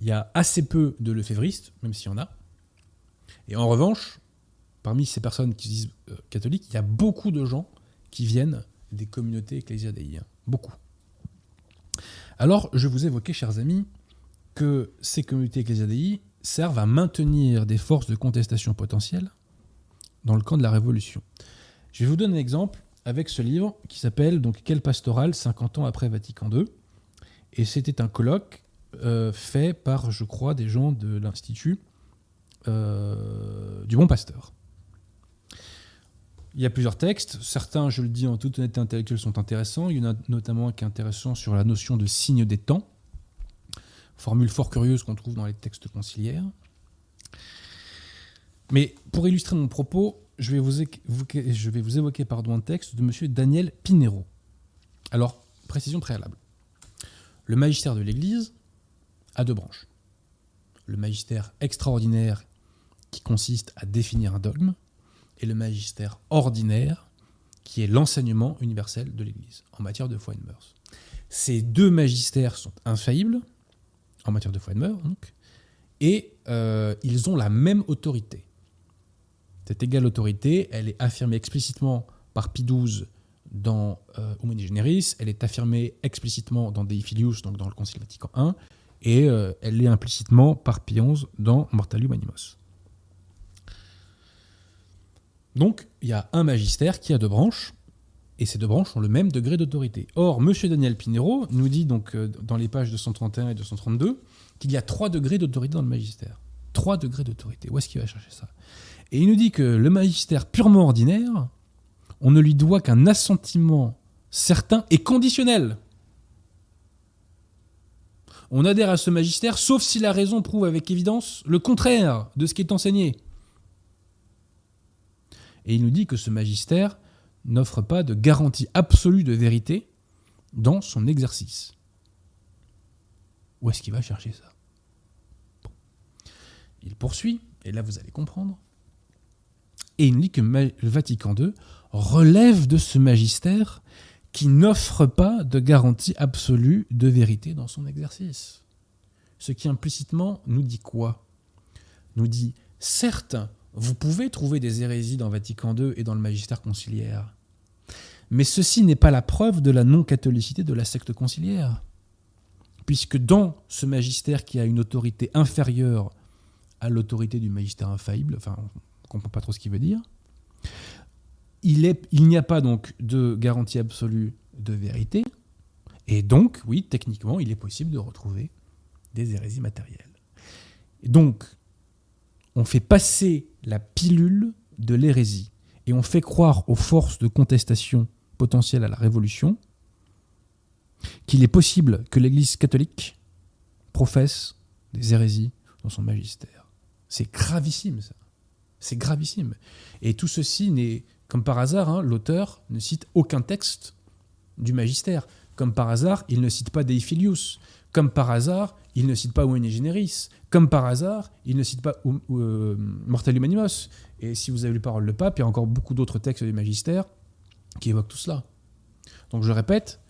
il y a assez peu de lefévristes, même s'il y en a. Et en revanche, parmi ces personnes qui se disent euh, catholiques, il y a beaucoup de gens qui viennent des communautés ecclésiadéiennes. Beaucoup. Alors, je vous évoquais, chers amis, que ces communautés ecclésiadéiennes servent à maintenir des forces de contestation potentielles dans le camp de la Révolution. Je vais vous donner un exemple avec ce livre qui s'appelle donc Quelle pastorale 50 ans après Vatican II. Et c'était un colloque euh, fait par, je crois, des gens de l'Institut euh, du Bon Pasteur. Il y a plusieurs textes. Certains, je le dis en toute honnêteté intellectuelle, sont intéressants. Il y en a notamment un qui est intéressant sur la notion de signe des temps. Formule fort curieuse qu'on trouve dans les textes conciliaires. Mais pour illustrer mon propos, je vais vous, évoquer, pardon, un texte de M. Daniel Pinero. Alors, précision préalable. Le magistère de l'Église à deux branches. Le magistère extraordinaire qui consiste à définir un dogme et le magistère ordinaire qui est l'enseignement universel de l'Église en matière de foi et de mœurs. Ces deux magistères sont infaillibles en matière de foi et de mœurs, donc, et euh, ils ont la même autorité. Cette égale autorité, elle est affirmée explicitement par Pie XII dans euh, Humani Generis, elle est affirmée explicitement dans Dei Filius, donc dans le Concile Vatican I, et euh, elle l'est implicitement par Pie XI dans Mortalium Animos. Donc, il y a un magistère qui a deux branches, et ces deux branches ont le même degré d'autorité. Or, M. Daniel Pinero nous dit donc euh, dans les pages 231 et 232 qu'il y a trois degrés d'autorité dans le magistère. Trois degrés d'autorité. Où est-ce qu'il va chercher ça? Et il nous dit que le magistère purement ordinaire, on ne lui doit qu'un assentiment certain et conditionnel on adhère à ce magistère, sauf si la raison prouve avec évidence le contraire de ce qui est enseigné. Et il nous dit que ce magistère n'offre pas de garantie absolue de vérité dans son exercice. Où est-ce qu'il va chercher ça? Il poursuit, et là vous allez comprendre, et il nous dit que le Vatican II relève de ce magistère qui n'offre pas de garantie absolue de vérité dans son exercice. Ce qui implicitement nous dit quoi? Nous dit, certes, vous pouvez trouver des hérésies dans Vatican II et dans le magistère conciliaire, mais ceci n'est pas la preuve de la non-catholicité de la secte conciliaire, puisque dans ce magistère qui a une autorité inférieure à l'autorité du magistère infaillible, enfin on ne comprend pas trop ce qu'il veut dire, il, n'y a pas donc de garantie absolue de vérité, et donc, oui, techniquement, il est possible de retrouver des hérésies matérielles. Donc, on fait passer la pilule de l'hérésie, et on fait croire aux forces de contestation potentielles à la Révolution qu'il est possible que l'Église catholique professe des hérésies dans son magistère. C'est gravissime, ça. C'est gravissime. Et tout ceci n'est comme par hasard, hein, l'auteur ne cite aucun texte du magistère. Comme par hasard, il ne cite pas Deifilius. Comme par hasard, il ne cite pas Wene Generis. Comme par hasard, il ne cite pas euh, Mortal Humanimos. Et si vous avez lu Parole le Pape, il y a encore beaucoup d'autres textes du magistère qui évoquent tout cela. Donc je répète,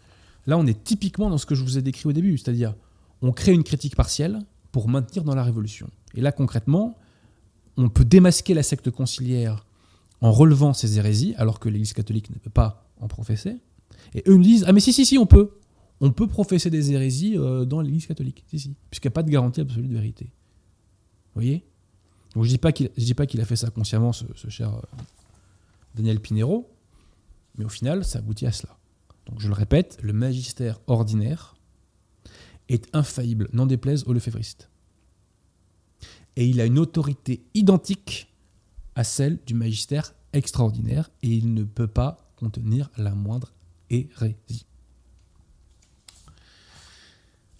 là on est typiquement dans ce que je vous ai décrit au début, c'est-à-dire on crée une critique partielle pour maintenir dans la révolution. Et là concrètement, on peut démasquer la secte conciliaire en relevant ces hérésies, alors que l'Église catholique ne peut pas en professer. Et eux me disent Ah, mais si, si, si, on peut. On peut professer des hérésies euh, dans l'Église catholique. Si, si. Puisqu'il n'y a pas de garantie absolue de vérité. Vous voyez? Je ne dis pas qu'il a fait ça consciemment, ce, cher euh, Daniel Pinero, mais au final, ça aboutit à cela. Donc je le répète, le magistère ordinaire est infaillible, n'en déplaise aux lefévristes. Et il a une autorité identique à celle du magistère extraordinaire, et il ne peut pas contenir la moindre hérésie.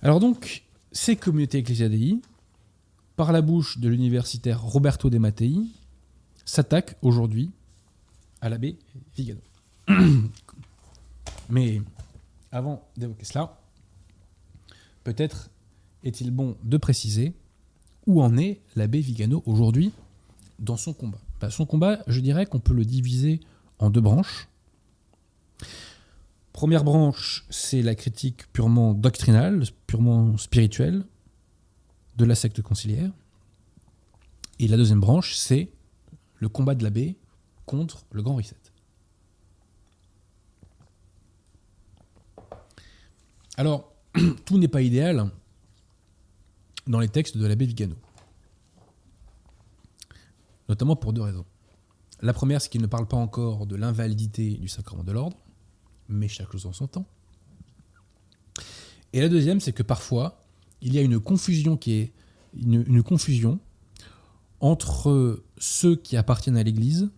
Alors donc, ces communautés ecclésiadei, par la bouche de l'universitaire Roberto De Mattei, s'attaquent aujourd'hui à l'abbé Vigano. Mais avant d'évoquer cela, peut-être est-il bon de préciser où en est l'abbé Vigano aujourd'hui dans son combat. Bah, son combat, je dirais qu'on peut le diviser en deux branches. Première branche, c'est la critique purement doctrinale, purement spirituelle de la secte conciliaire. Et la deuxième branche, c'est le combat de l'abbé contre le grand reset. Alors, tout n'est pas idéal dans les textes de l'abbé Vigano. Notamment pour deux raisons. La première, c'est qu'il ne parle pas encore de l'invalidité du sacrement de l'ordre mais chaque chose en son temps. Et la deuxième, c'est que parfois, il y a une confusion qui est une, confusion entre ceux qui appartiennent à l'Église,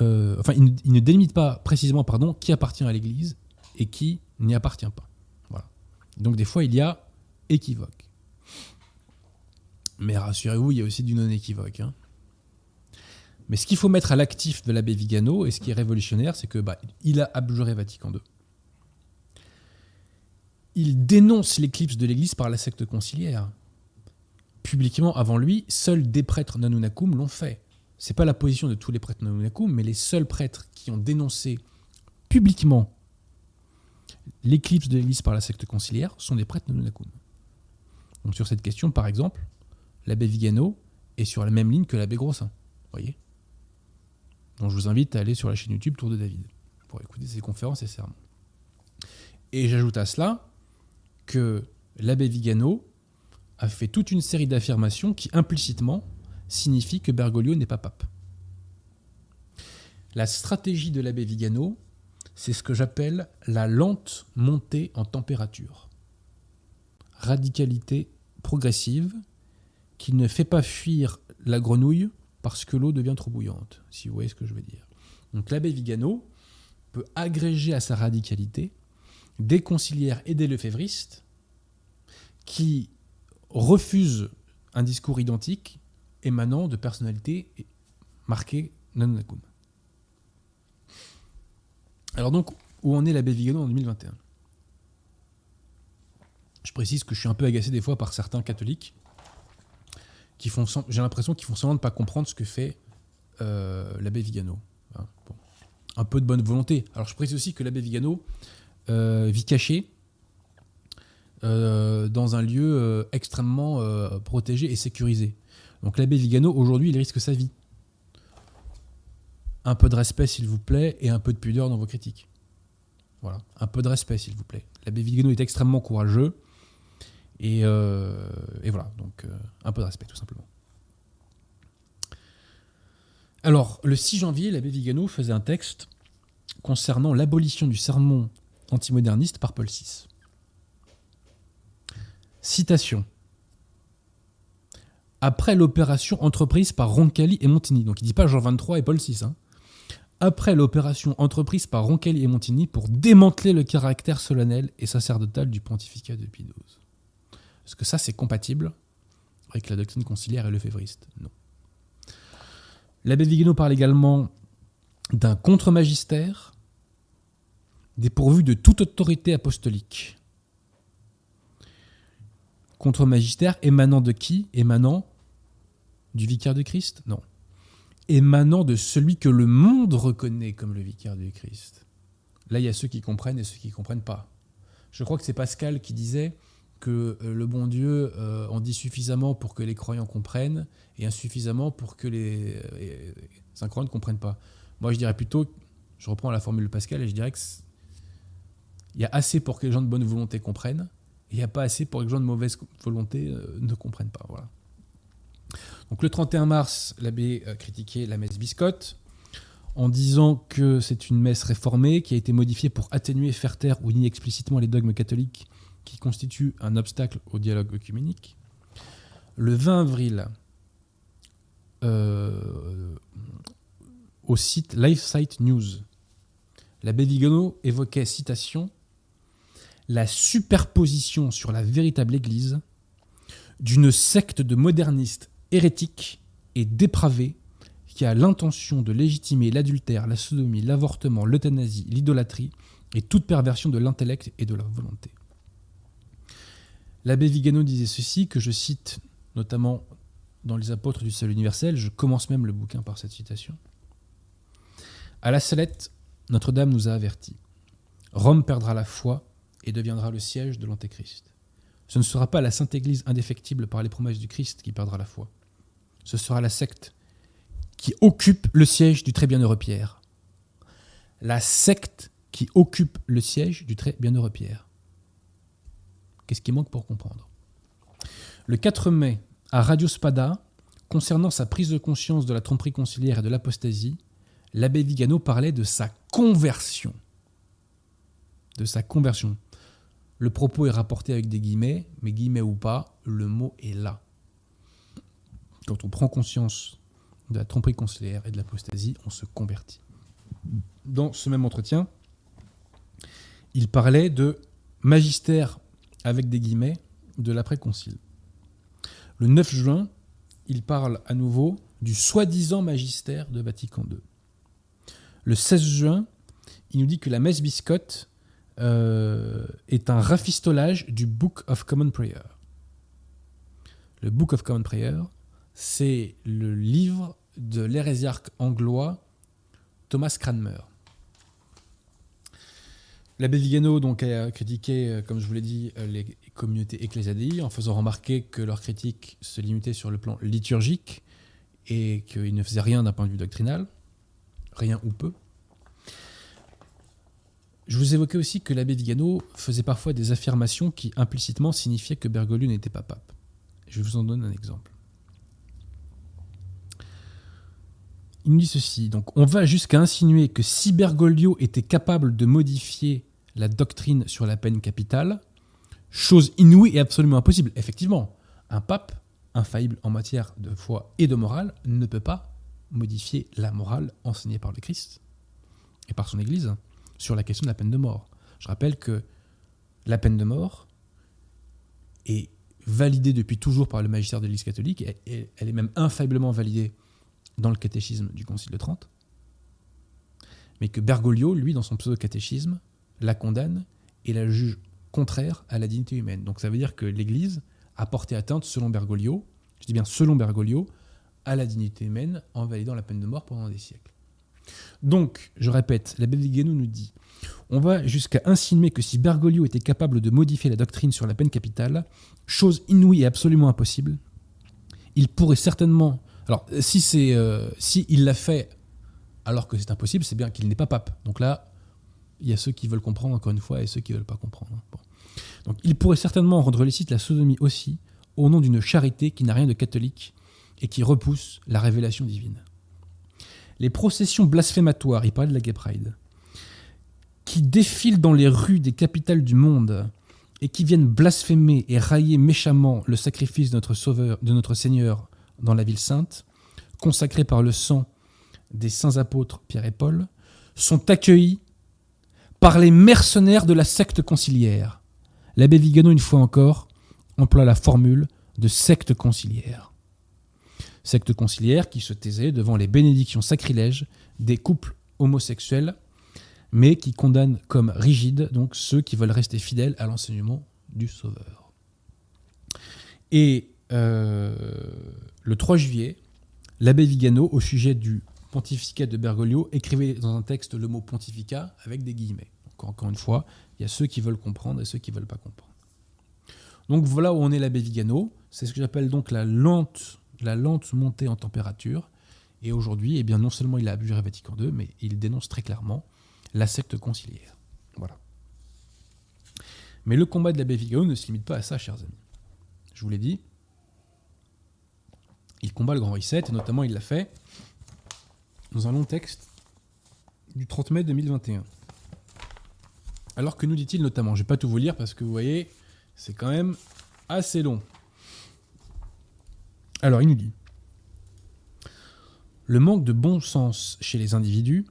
euh, enfin, il ne, délimite pas précisément, pardon, qui appartient à l'Église et qui n'y appartient pas. Voilà. Donc des fois, il y a équivoque. Mais rassurez-vous, il y a aussi du non-équivoque. Hein. Mais ce qu'il faut mettre à l'actif de l'abbé Vigano, et ce qui est révolutionnaire, c'est que bah, il a abjuré Vatican II. Il dénonce l'éclipse de l'Église par la secte conciliaire. Publiquement, avant lui, seuls des prêtres Nanunakum l'ont fait. C'est pas la position de tous les prêtres Nanunakum, mais les seuls prêtres qui ont dénoncé publiquement l'éclipse de l'Église par la secte conciliaire sont des prêtres Nanunakum. Donc sur cette question, par exemple, l'abbé Vigano est sur la même ligne que l'abbé Grossin. Voyez? Donc je vous invite à aller sur la chaîne YouTube Tour de David pour écouter ses conférences et sermons. Et j'ajoute à cela que l'abbé Vigano a fait toute une série d'affirmations qui implicitement signifient que Bergoglio n'est pas pape. La stratégie de l'abbé Vigano, c'est ce que j'appelle la lente montée en température. Radicalité progressive qui ne fait pas fuir la grenouille parce que l'eau devient trop bouillante, si vous voyez ce que je veux dire. Donc l'abbé Vigano peut agréger à sa radicalité des conciliaires et des lefévristes qui refusent un discours identique émanant de personnalités marquées non Alors donc, où en est l'abbé Vigano en 2021 Je précise que je suis un peu agacé des fois par certains catholiques font, j'ai l'impression qu'ils font semblant de pas comprendre ce que fait euh, l'abbé Vigano. Hein, un peu de bonne volonté. Alors je précise aussi que l'abbé Vigano euh, vit caché euh, dans un lieu extrêmement protégé et sécurisé. Donc l'abbé Vigano, aujourd'hui, il risque sa vie. Un peu de respect, s'il vous plaît, et un peu de pudeur dans vos critiques. Voilà, un peu de respect, s'il vous plaît. L'abbé Vigano est extrêmement courageux. Euh, et, voilà, donc euh, un peu de respect tout simplement. Alors, le 6 janvier, l'abbé Vigano faisait un texte concernant l'abolition du sermon antimoderniste par Paul VI. Citation. Après l'opération entreprise par Roncalli et Montigny, donc il ne dit pas Jean 23 et Paul VI, hein. après l'opération entreprise par Roncalli et Montigny pour démanteler le caractère solennel et sacerdotal du pontificat de Pie. Est-ce que ça, c'est compatible avec la doctrine conciliaire et le févriste? Non. L'abbé Vigano parle également d'un contre-magistère, dépourvu de toute autorité apostolique. Contre magistère émanant de qui? Émanant du vicaire de Christ? Non. Émanant de celui que le monde reconnaît comme le vicaire du Christ. Là, il y a ceux qui comprennent et ceux qui ne comprennent pas. Je crois que c'est Pascal qui disait que euh, le bon Dieu euh, en dit suffisamment pour que les croyants comprennent et insuffisamment pour que les, euh, incroyants ne comprennent pas. Moi, je dirais plutôt, je reprends la formule de Pascal et je dirais que il y a assez pour que les gens de bonne volonté comprennent et il n'y a pas assez pour que les gens de mauvaise volonté ne comprennent pas. Donc le 31 mars, l'abbé critiquait la messe biscotte en disant que c'est une messe réformée qui a été modifiée pour atténuer, faire taire ou nier explicitement les dogmes catholiques qui constituent un obstacle au dialogue œcuménique. Le 20 avril, euh, au site LifeSite News, l'abbé Vigano évoquait, citation, la superposition sur la véritable Église d'une secte de modernistes hérétiques et dépravés qui a l'intention de légitimer l'adultère, la sodomie, l'avortement, l'euthanasie, l'idolâtrie et toute perversion de l'intellect et de la volonté. L'abbé Vigano disait ceci, que je cite notamment dans Les Apôtres du Salut universel, je commence même le bouquin par cette citation. À la Salette, Notre-Dame nous a avertis. Rome perdra la foi et deviendra le siège de l'Antéchrist. Ce ne sera pas la Sainte Église indéfectible par les promesses du Christ qui perdra la foi. Ce sera la secte qui occupe le siège du très bienheureux Pierre. La secte qui occupe le siège du très bienheureux Pierre. Qu'est-ce qui manque pour comprendre? Le 4 mai, à Radio Spada, concernant sa prise de conscience de la tromperie conciliaire et de l'apostasie, l'abbé Vigano parlait de sa conversion. De sa conversion. Le propos est rapporté avec des guillemets, mais guillemets ou pas, le mot est là. Quand on prend conscience de la tromperie conciliaire et de l'apostasie, on se convertit. Dans ce même entretien, il parlait de magistère avec des guillemets de l'après-concile. Le 9 juin, il parle à nouveau du soi-disant magistère de Vatican II. Le 16 juin, il nous dit que la messe biscotte euh, est un rafistolage du Book of Common Prayer. Le Book of Common Prayer, c'est le livre de l'hérésiarque anglois Thomas Cranmer. L'abbé Vigano donc, a critiqué, euh, comme je vous l'ai dit, euh, les communautés ecclésiadiques en faisant remarquer que leur critique se limitait sur le plan liturgique et qu'ils ne faisaient rien d'un point de vue doctrinal, rien ou peu. Je vous évoquais aussi que l'abbé Vigano faisait parfois des affirmations qui implicitement signifiaient que Bergoglio n'était pas pape. Je vous en donne un exemple. Il nous dit ceci, donc on va jusqu'à insinuer que si Bergoglio était capable de modifier la doctrine sur la peine capitale, chose inouïe et absolument impossible. Effectivement, un pape, infaillible en matière de foi et de morale, ne peut pas modifier la morale enseignée par le Christ et par son Église sur la question de la peine de mort. Je rappelle que la peine de mort est validée depuis toujours par le magistère de l'Église catholique, elle est même infailliblement validée dans le catéchisme du Concile de Trente, mais que Bergoglio, lui, dans son pseudo-catéchisme, la condamne et la juge contraire à la dignité humaine. Donc ça veut dire que l'Église a porté atteinte, selon Bergoglio, je dis bien selon Bergoglio, à la dignité humaine en validant la peine de mort pendant des siècles. Donc, je répète, l'abbé Vigano nous dit on va jusqu'à insinuer que si Bergoglio était capable de modifier la doctrine sur la peine capitale, chose inouïe et absolument impossible, il pourrait certainement. Alors, si c'est, euh, si il l'a fait alors que c'est impossible, c'est bien qu'il n'est pas pape. Donc là, il y a ceux qui veulent comprendre encore une fois et ceux qui ne veulent pas comprendre. Donc il pourrait certainement rendre licite la sodomie aussi, au nom d'une charité qui n'a rien de catholique et qui repousse la révélation divine. Les processions blasphématoires, il parlait de la Gay Pride, qui défilent dans les rues des capitales du monde et qui viennent blasphémer et railler méchamment le sacrifice de notre Sauveur, de notre Seigneur dans la ville sainte, consacrée par le sang des saints apôtres Pierre et Paul, sont accueillis par les mercenaires de la secte conciliaire. L'abbé Vigano, une fois encore, emploie la formule de secte conciliaire. Secte conciliaire qui se taisait devant les bénédictions sacrilèges des couples homosexuels mais qui condamne comme rigide donc ceux qui veulent rester fidèles à l'enseignement du Sauveur. Et euh, le 3 juillet, l'abbé Vigano, au sujet du pontificat de Bergoglio, écrivait dans un texte le mot pontificat avec des guillemets. encore une fois, il y a ceux qui veulent comprendre et ceux qui ne veulent pas comprendre. Donc voilà où on est l'abbé Vigano. C'est ce que j'appelle donc la lente, la lente montée en température. Et aujourd'hui, eh bien, non seulement il a abjuré Vatican II, mais il dénonce très clairement la secte conciliaire. Voilà. Mais le combat de l'abbé Vigano ne se limite pas à ça, chers amis. Je vous l'ai dit, il combat le Grand Reset, et notamment il l'a fait dans un long texte du 30 mai 2021. Alors que nous dit-il notamment Je ne vais pas tout vous lire parce que vous voyez, c'est quand même assez long. Alors il nous dit Le manque de bon sens chez les individus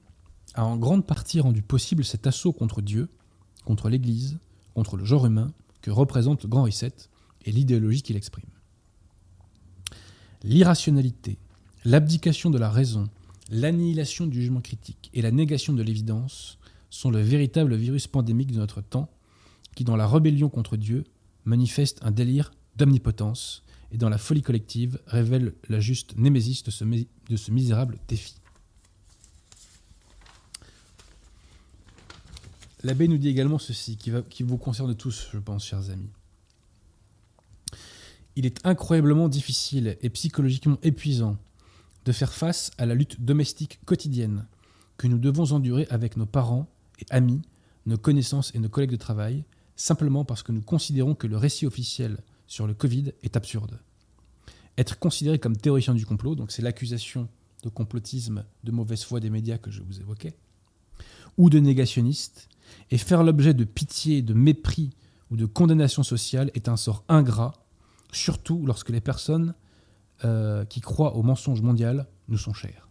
a en grande partie rendu possible cet assaut contre Dieu, contre l'Église, contre le genre humain que représente le Grand Reset et l'idéologie qu'il exprime. L'irrationalité, l'abdication de la raison, l'annihilation du jugement critique et la négation de l'évidence sont le véritable virus pandémique de notre temps qui, dans la rébellion contre Dieu, manifeste un délire d'omnipotence et dans la folie collective révèle la juste némésis de ce, misérable défi. L'abbé nous dit également ceci, qui vous concerne tous, je pense, chers amis. Il est incroyablement difficile et psychologiquement épuisant de faire face à la lutte domestique quotidienne que nous devons endurer avec nos parents et amis, nos connaissances et nos collègues de travail, simplement parce que nous considérons que le récit officiel sur le Covid est absurde. Être considéré comme théoricien du complot, donc c'est l'accusation de complotisme, de mauvaise foi des médias que je vous évoquais, ou de négationniste, et faire l'objet de pitié, de mépris ou de condamnation sociale est un sort ingrat, surtout lorsque les personnes euh, qui croient au mensonge mondial nous sont chères.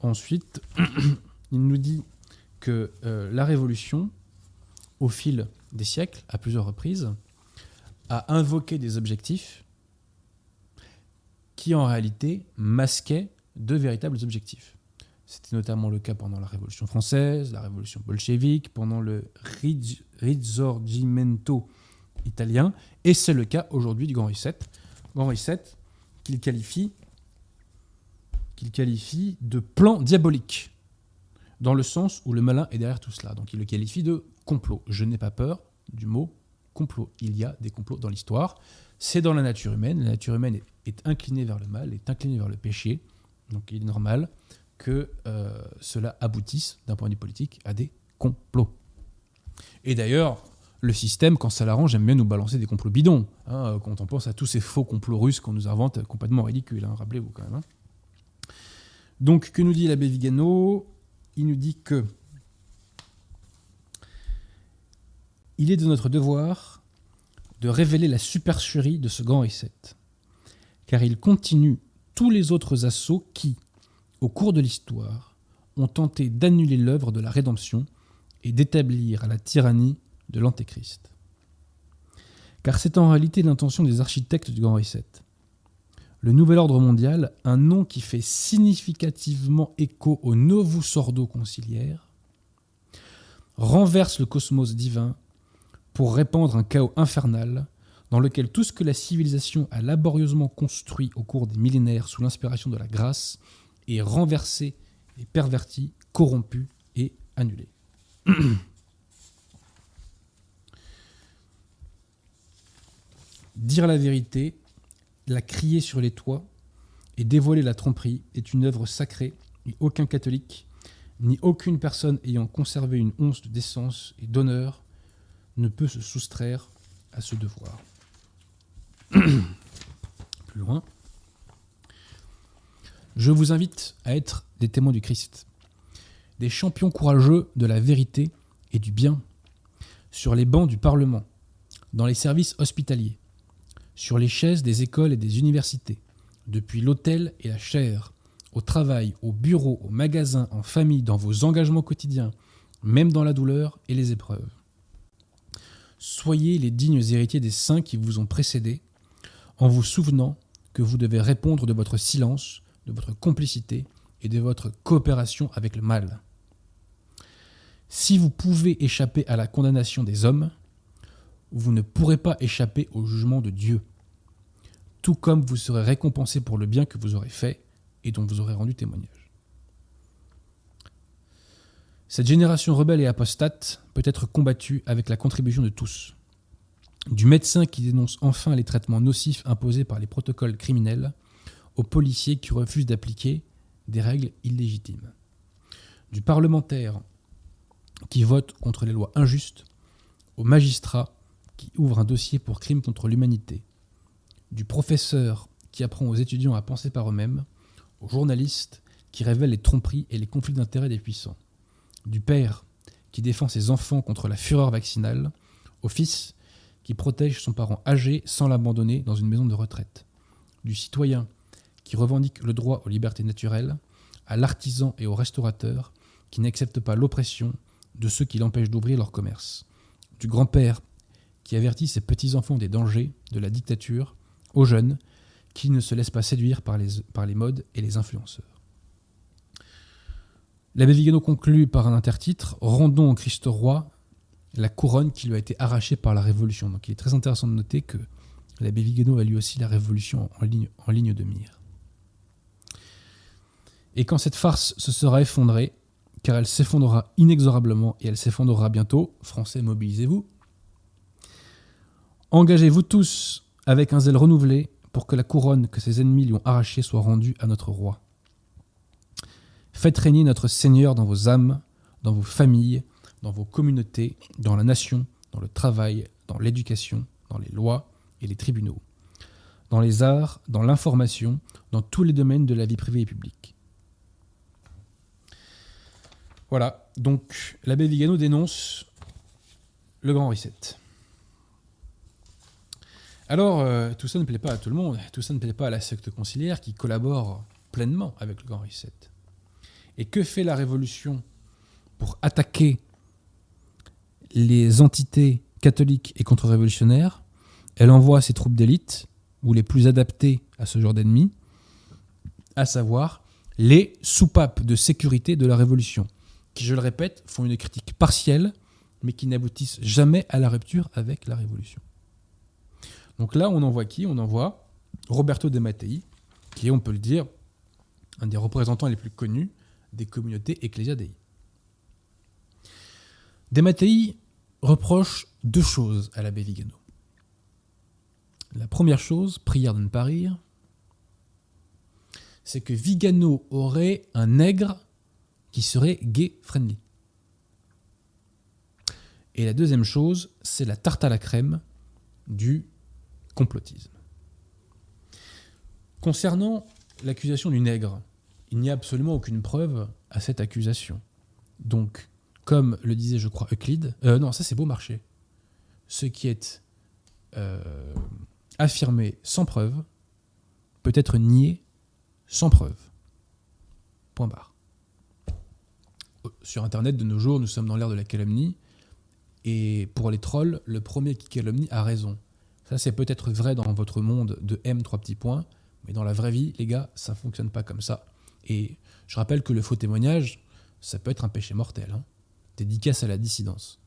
Ensuite, il nous dit que euh, la révolution, au fil des siècles, à plusieurs reprises, a invoqué des objectifs qui en réalité masquaient deux véritables objectifs. C'était notamment le cas pendant la Révolution française, la Révolution bolchevique, pendant le Risorgimento italien, et c'est le cas aujourd'hui du Grand Reset. Grand Reset qu'il qualifie, qu'il qualifie de plan diabolique, dans le sens où le malin est derrière tout cela. Donc il le qualifie de complot. Je n'ai pas peur du mot complot. Il y a des complots dans l'histoire. C'est dans la nature humaine. La nature humaine est inclinée vers le mal, est inclinée vers le péché. Donc il est normal que euh, cela aboutisse, d'un point de vue politique, à des complots. Et d'ailleurs, le système, quand ça l'arrange, aime bien nous balancer des complots bidons. Hein, quand on pense à tous ces faux complots russes qu'on nous invente, complètement ridicules, hein, rappelez-vous quand même. Hein. Donc, que nous dit l'abbé Vigano? Il nous dit que il est de notre devoir de révéler la supercherie de ce grand reset, car il continue tous les autres assauts qui, au cours de l'histoire, ont tenté d'annuler l'œuvre de la rédemption et d'établir la tyrannie de l'Antéchrist. Car c'est en réalité l'intention des architectes du Grand Reset. Le Nouvel Ordre mondial, un nom qui fait significativement écho au Novus Ordo conciliaire, renverse le cosmos divin pour répandre un chaos infernal dans lequel tout ce que la civilisation a laborieusement construit au cours des millénaires sous l'inspiration de la grâce est renversé et perverti, corrompu et annulé. Dire la vérité, la crier sur les toits et dévoiler la tromperie est une œuvre sacrée et aucun catholique, ni aucune personne ayant conservé une once de décence et d'honneur ne peut se soustraire à ce devoir. Plus loin. Je vous invite à être des témoins du Christ, des champions courageux de la vérité et du bien, sur les bancs du Parlement, dans les services hospitaliers, sur les chaises des écoles et des universités, depuis l'hôtel et la chaire, au travail, au bureau, au magasin, en famille, dans vos engagements quotidiens, même dans la douleur et les épreuves. Soyez les dignes héritiers des saints qui vous ont précédés, en vous souvenant que vous devez répondre de votre silence, de votre complicité et de votre coopération avec le mal. Si vous pouvez échapper à la condamnation des hommes, vous ne pourrez pas échapper au jugement de Dieu, tout comme vous serez récompensé pour le bien que vous aurez fait et dont vous aurez rendu témoignage. Cette génération rebelle et apostate peut être combattue avec la contribution de tous. Du médecin qui dénonce enfin les traitements nocifs imposés par les protocoles criminels, aux policiers qui refusent d'appliquer des règles illégitimes. Du parlementaire qui vote contre les lois injustes, aux magistrats qui ouvrent un dossier pour crime contre l'humanité, du professeur qui apprend aux étudiants à penser par eux-mêmes, aux journalistes qui révèlent les tromperies et les conflits d'intérêts des puissants, du père qui défend ses enfants contre la fureur vaccinale, au fils qui protège son parent âgé sans l'abandonner dans une maison de retraite, du citoyen qui revendique le droit aux libertés naturelles, à l'artisan et au restaurateur qui n'acceptent pas l'oppression de ceux qui l'empêchent d'ouvrir leur commerce, du grand-père qui avertit ses petits-enfants des dangers de la dictature, aux jeunes qui ne se laissent pas séduire par les, par les modes et les influenceurs. L'abbé Vigano conclut par un intertitre Rendons au Christ roi la couronne qui lui a été arrachée par la Révolution. Donc il est très intéressant de noter que l'abbé Vigano a lui aussi la Révolution en ligne de mire. Et quand cette farce se sera effondrée, car elle s'effondrera inexorablement et elle s'effondrera bientôt, Français, mobilisez-vous. Engagez-vous tous avec un zèle renouvelé pour que la couronne que ses ennemis lui ont arrachée soit rendue à notre roi. Faites régner notre Seigneur dans vos âmes, dans vos familles, dans vos communautés, dans la nation, dans le travail, dans l'éducation, dans les lois et les tribunaux, dans les arts, dans l'information, dans tous les domaines de la vie privée et publique. Voilà, donc l'abbé Vigano dénonce le grand reset. Alors, euh, tout ça ne plaît pas à tout le monde, tout ça ne plaît pas à la secte conciliaire qui collabore pleinement avec le grand reset. Et que fait la Révolution pour attaquer les entités catholiques et contre-révolutionnaires? Elle envoie ses troupes d'élite, ou les plus adaptés à ce genre d'ennemis, à savoir les soupapes de sécurité de la Révolution, je le répète, font une critique partielle, mais qui n'aboutissent jamais à la rupture avec la Révolution. Donc là, on envoie qui? On envoie Roberto De Mattei, qui est, on peut le dire, un des représentants les plus connus des communautés ecclésiadei. De Mattei reproche deux choses à l'abbé Vigano. La première chose, prière de ne pas rire, c'est que Vigano aurait un nègre qui serait gay-friendly. Et la deuxième chose, c'est la tarte à la crème du complotisme. Concernant l'accusation du nègre, il n'y a absolument aucune preuve à cette accusation. Donc, comme le disait, je crois, Euclide, euh, non, ça c'est Beaumarchais, ce qui est euh, affirmé sans preuve peut être nié sans preuve. Point barre. Sur Internet, de nos jours, nous sommes dans l'ère de la calomnie, et pour les trolls, le premier qui calomnie a raison. Ça, c'est peut-être vrai dans votre monde de M, trois petits points, mais dans la vraie vie, les gars, ça fonctionne pas comme ça. Et je rappelle que le faux témoignage, ça peut être un péché mortel. Hein. Dédicace à la dissidence.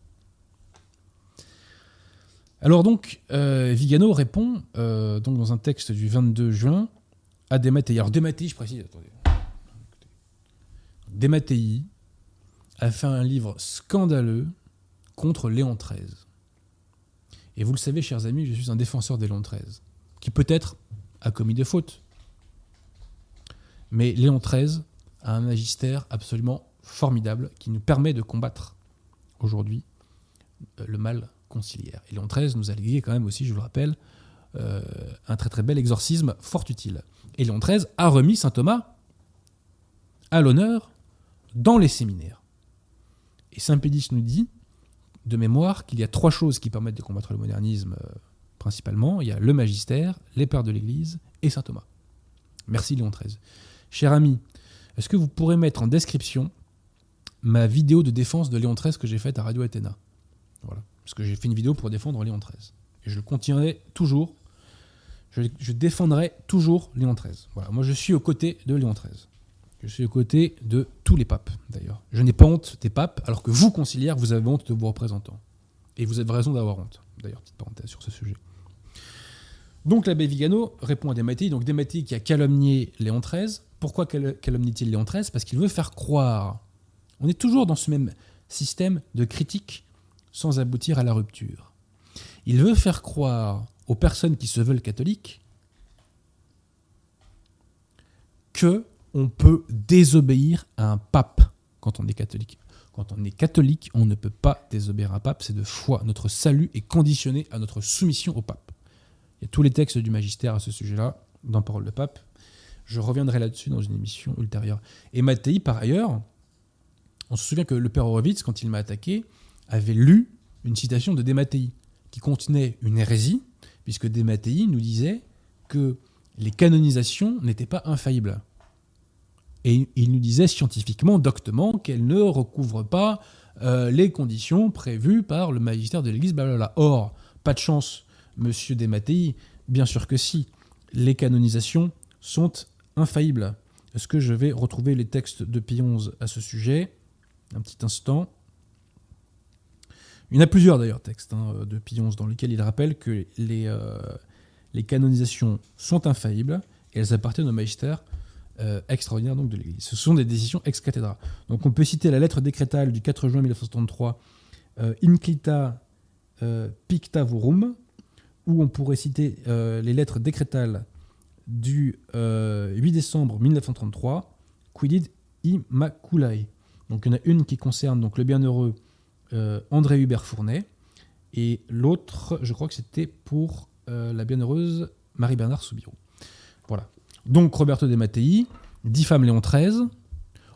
Alors donc, euh, Vigano répond euh, dans un texte du 22 juin à Dematei. Alors Dematei, je précise, attendez. Dematei a fait un livre scandaleux contre Léon XIII. Et vous le savez, chers amis, je suis un défenseur des Léon XIII, qui peut-être a commis des fautes. Mais Léon XIII a un magistère absolument formidable qui nous permet de combattre aujourd'hui euh, le mal conciliaire. Et Léon XIII nous a légué quand même aussi, je le rappelle, euh, un très très bel exorcisme fort utile. Et Léon XIII a remis saint Thomas à l'honneur dans les séminaires. Et saint Pédis nous dit de mémoire qu'il y a trois choses qui permettent de combattre le modernisme euh, principalement. Il y a le magistère, les pères de l'Église et saint Thomas. Merci Léon XIII. Cher ami, est-ce que vous pourrez mettre en description ma vidéo de défense de Léon XIII que j'ai faite à Radio Athéna? Voilà. Parce que j'ai fait une vidéo pour défendre Léon XIII. Et je le continuerai toujours je, défendrai toujours Léon XIII. Voilà, moi je suis aux côtés de Léon XIII. Je suis aux côtés de tous les papes, d'ailleurs. Je n'ai pas honte des papes, alors que vous, conciliaires, vous avez honte de vos représentants. Et vous avez raison d'avoir honte, d'ailleurs, petite parenthèse sur ce sujet. Donc l'abbé Vigano répond à Desmatis, donc Desmatis qui a calomnié Léon XIII. Pourquoi calomnie-t-il Léon XIII Parce qu'il veut faire croire. On est toujours dans ce même système de critique sans aboutir à la rupture. Il veut faire croire aux personnes qui se veulent catholiques que on peut désobéir à un pape quand on est catholique. Quand on est catholique, on ne peut pas désobéir à un pape, c'est de foi. Notre salut est conditionné à notre soumission au pape. Il y a tous les textes du magistère à ce sujet-là, dans Parole de Pape. Je reviendrai là-dessus dans une émission ultérieure. Et Mattei, par ailleurs, on se souvient que le père Horowitz, quand il m'a attaqué, avait lu une citation de Desmattei qui contenait une hérésie, puisque Desmattei nous disait que les canonisations n'étaient pas infaillibles. Et il nous disait scientifiquement, doctement, qu'elles ne recouvrent pas euh, les conditions prévues par le magistère de l'Église, Or, pas de chance Monsieur Desmattei Bien sûr que si. Les canonisations sont infaillibles. Est-ce que je vais retrouver les textes de Pie à ce sujet? Un petit instant. Il y en a plusieurs d'ailleurs textes hein, de Pie dans lesquels il rappelle que les, euh, les canonisations sont infaillibles et elles appartiennent au magistère euh, extraordinaire donc, de l'Église. Ce sont des décisions ex cathedra. Donc on peut citer la lettre décrétale du 4 juin 1933, euh, Inclita Pictavorum, ou on pourrait citer euh, les lettres décrétales du 8 euh, décembre 1933, Quidid Immaculae. Donc il y en a une qui concerne donc le bienheureux euh, André Hubert Fournet, et l'autre, je crois que c'était pour la bienheureuse Marie-Bernard Soubirou. Voilà. Donc Roberto De Mattei diffame Léon XIII,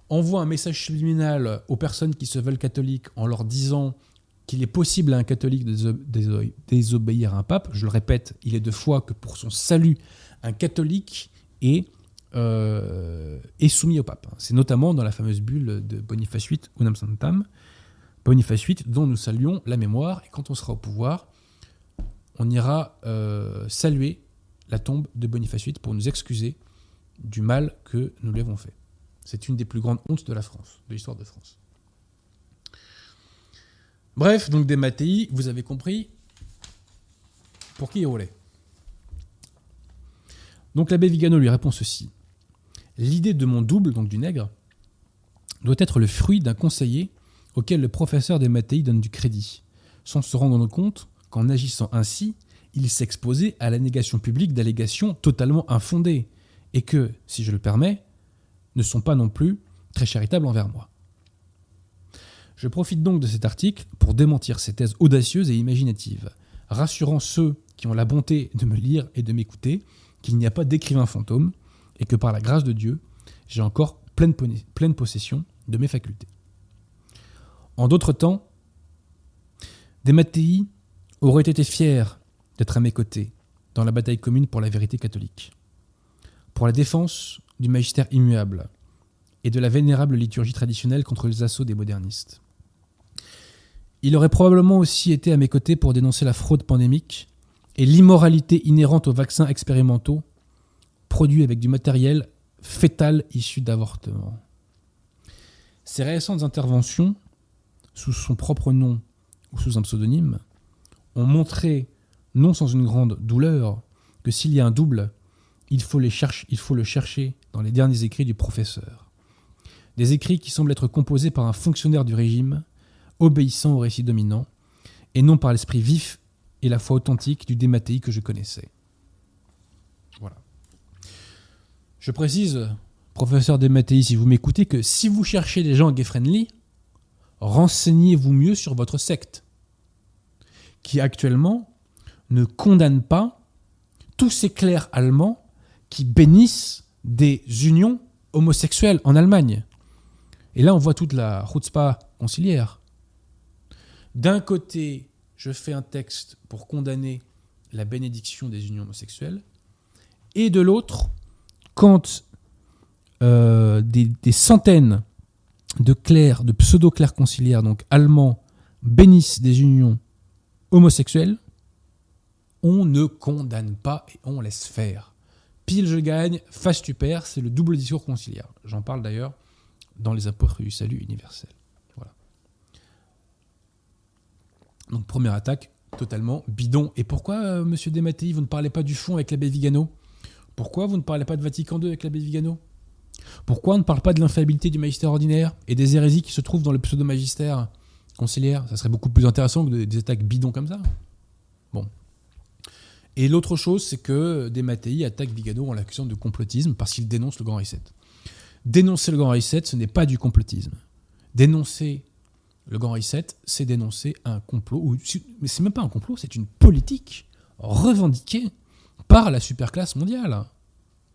envoie un message subliminal aux personnes qui se veulent catholiques en leur disant qu'il est possible à un catholique de désobéir à un pape. Je le répète, il est de foi que pour son salut, un catholique est, euh, soumis au pape. C'est notamment dans la fameuse bulle de Boniface VIII, Unam Santam, Boniface VIII, dont nous saluons la mémoire. Et quand on sera au pouvoir, on ira euh, saluer la tombe de Boniface VIII pour nous excuser du mal que nous lui avons fait. C'est une des plus grandes hontes de la France, de l'histoire de France. Bref, donc des Mattei, vous avez compris pour qui il roulait. Donc l'abbé Vigano lui répond ceci. L'idée de mon double, donc du nègre, doit être le fruit d'un conseiller auquel le professeur des Mattei donne du crédit, sans se rendre compte qu'en agissant ainsi, il s'exposait à la négation publique d'allégations totalement infondées, et que, si je le permets, ne sont pas non plus très charitables envers moi. Je profite donc de cet article pour démentir ces thèses audacieuses et imaginatives, rassurant ceux qui ont la bonté de me lire et de m'écouter qu'il n'y a pas d'écrivain fantôme et que par la grâce de Dieu, j'ai encore pleine, possession de mes facultés. En d'autres temps, des Mattei auraient été fiers d'être à mes côtés dans la bataille commune pour la vérité catholique, pour la défense du magistère immuable et de la vénérable liturgie traditionnelle contre les assauts des modernistes. Il aurait probablement aussi été à mes côtés pour dénoncer la fraude pandémique et l'immoralité inhérente aux vaccins expérimentaux produits avec du matériel fétal issu d'avortements. Ces récentes interventions, sous son propre nom ou sous un pseudonyme, ont montré, non sans une grande douleur, que s'il y a un double, il faut, le chercher dans les derniers écrits du professeur. Des écrits qui semblent être composés par un fonctionnaire du régime obéissant au récit dominant, et non par l'esprit vif et la foi authentique du Dématéi que je connaissais. Voilà. Je précise, professeur Dématéi, si vous m'écoutez, que si vous cherchez des gens gay-friendly, renseignez-vous mieux sur votre secte, qui actuellement ne condamne pas tous ces clercs allemands qui bénissent des unions homosexuelles en Allemagne. Et là, on voit toute la chutzpah conciliaire. D'un côté, je fais un texte pour condamner la bénédiction des unions homosexuelles, et de l'autre, quand euh, des, centaines de clercs, de pseudo-clercs conciliaires, donc allemands, bénissent des unions homosexuelles, On ne condamne pas et on laisse faire. Pile je gagne, face tu perds, c'est le double discours conciliaire. J'en parle d'ailleurs dans les apôtres du salut universel. Donc première attaque, totalement bidon. Et pourquoi, euh, monsieur Desmatéi, vous ne parlez pas du fond avec l'abbé Vigano? Pourquoi vous ne parlez pas de Vatican II avec l'abbé Vigano? Pourquoi on ne parle pas de l'infaillibilité du magistère ordinaire et des hérésies qui se trouvent dans le pseudo-magistère conciliaire? Ça serait beaucoup plus intéressant que des attaques bidons comme ça. Bon. Et l'autre chose, c'est que Desmatéi attaque Vigano en l'accusant de complotisme parce qu'il dénonce le Grand Reset. Dénoncer le Grand Reset, ce n'est pas du complotisme. Dénoncer le Grand Reset, c'est dénoncer un complot, ou, mais c'est même pas un complot, c'est une politique revendiquée par la superclasse mondiale.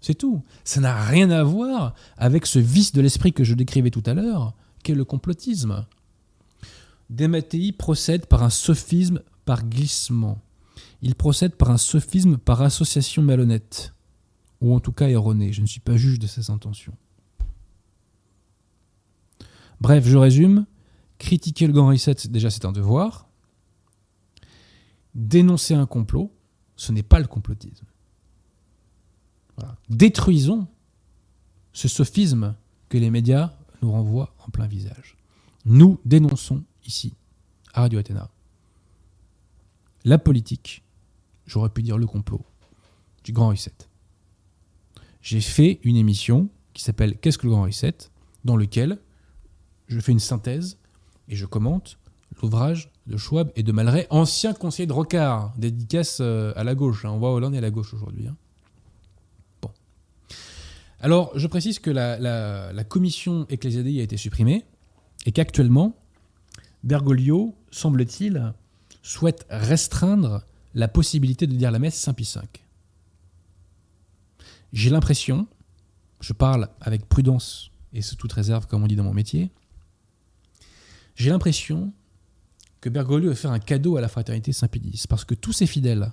C'est tout. Ça n'a rien à voir avec ce vice de l'esprit que je décrivais tout à l'heure, qu'est le complotisme. Desmatéi procède par un sophisme par glissement. Il procède par un sophisme par association malhonnête, ou en tout cas erronée. Je ne suis pas juge de ses intentions. Bref, je résume. Critiquer le Grand Reset, déjà, c'est un devoir. Dénoncer un complot, ce n'est pas le complotisme. Détruisons ce sophisme que les médias nous renvoient en plein visage. Nous dénonçons ici, à Radio Athéna, la politique, j'aurais pu dire le complot, du Grand Reset. J'ai fait une émission qui s'appelle Qu'est-ce que le Grand Reset dans lequel je fais une synthèse et je commente l'ouvrage de Schwab et de Malray, ancien conseiller de Rocard, dédicace euh, à la gauche. Hein. On voit Hollande est à la gauche aujourd'hui. Hein. Bon. Alors, je précise que la, commission Ecclésiadei a été supprimée et qu'actuellement, Bergoglio, semble-t-il, souhaite restreindre la possibilité de dire la messe Saint Pie V. J'ai l'impression, je parle avec prudence et sous toute réserve, comme on dit dans mon métier, j'ai l'impression que Bergoglio veut faire un cadeau à la fraternité Saint-Pédis, parce que tous ces fidèles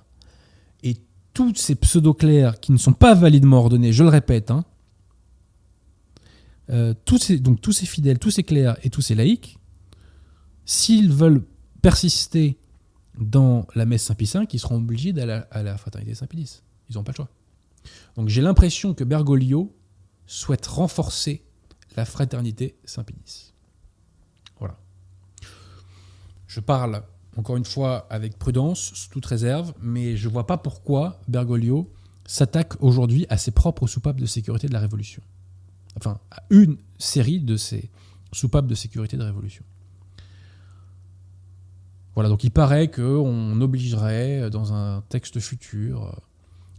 et tous ces pseudo-clercs qui ne sont pas validement ordonnés, je le répète, hein, euh, tous ces, donc tous ces fidèles, tous ces clercs et tous ces laïcs, s'ils veulent persister dans la messe Saint-Pie V, ils seront obligés d'aller à la fraternité Saint-Pédis. Ils n'ont pas le choix. Donc j'ai l'impression que Bergoglio souhaite renforcer la fraternité Saint-Pédis. Je parle, encore une fois, avec prudence, sous toute réserve, mais je ne vois pas pourquoi Bergoglio s'attaque aujourd'hui à ses propres soupapes de sécurité de la Révolution. Enfin, à une série de ces soupapes de sécurité de la Révolution. Voilà, donc il paraît qu'on obligerait, dans un texte futur,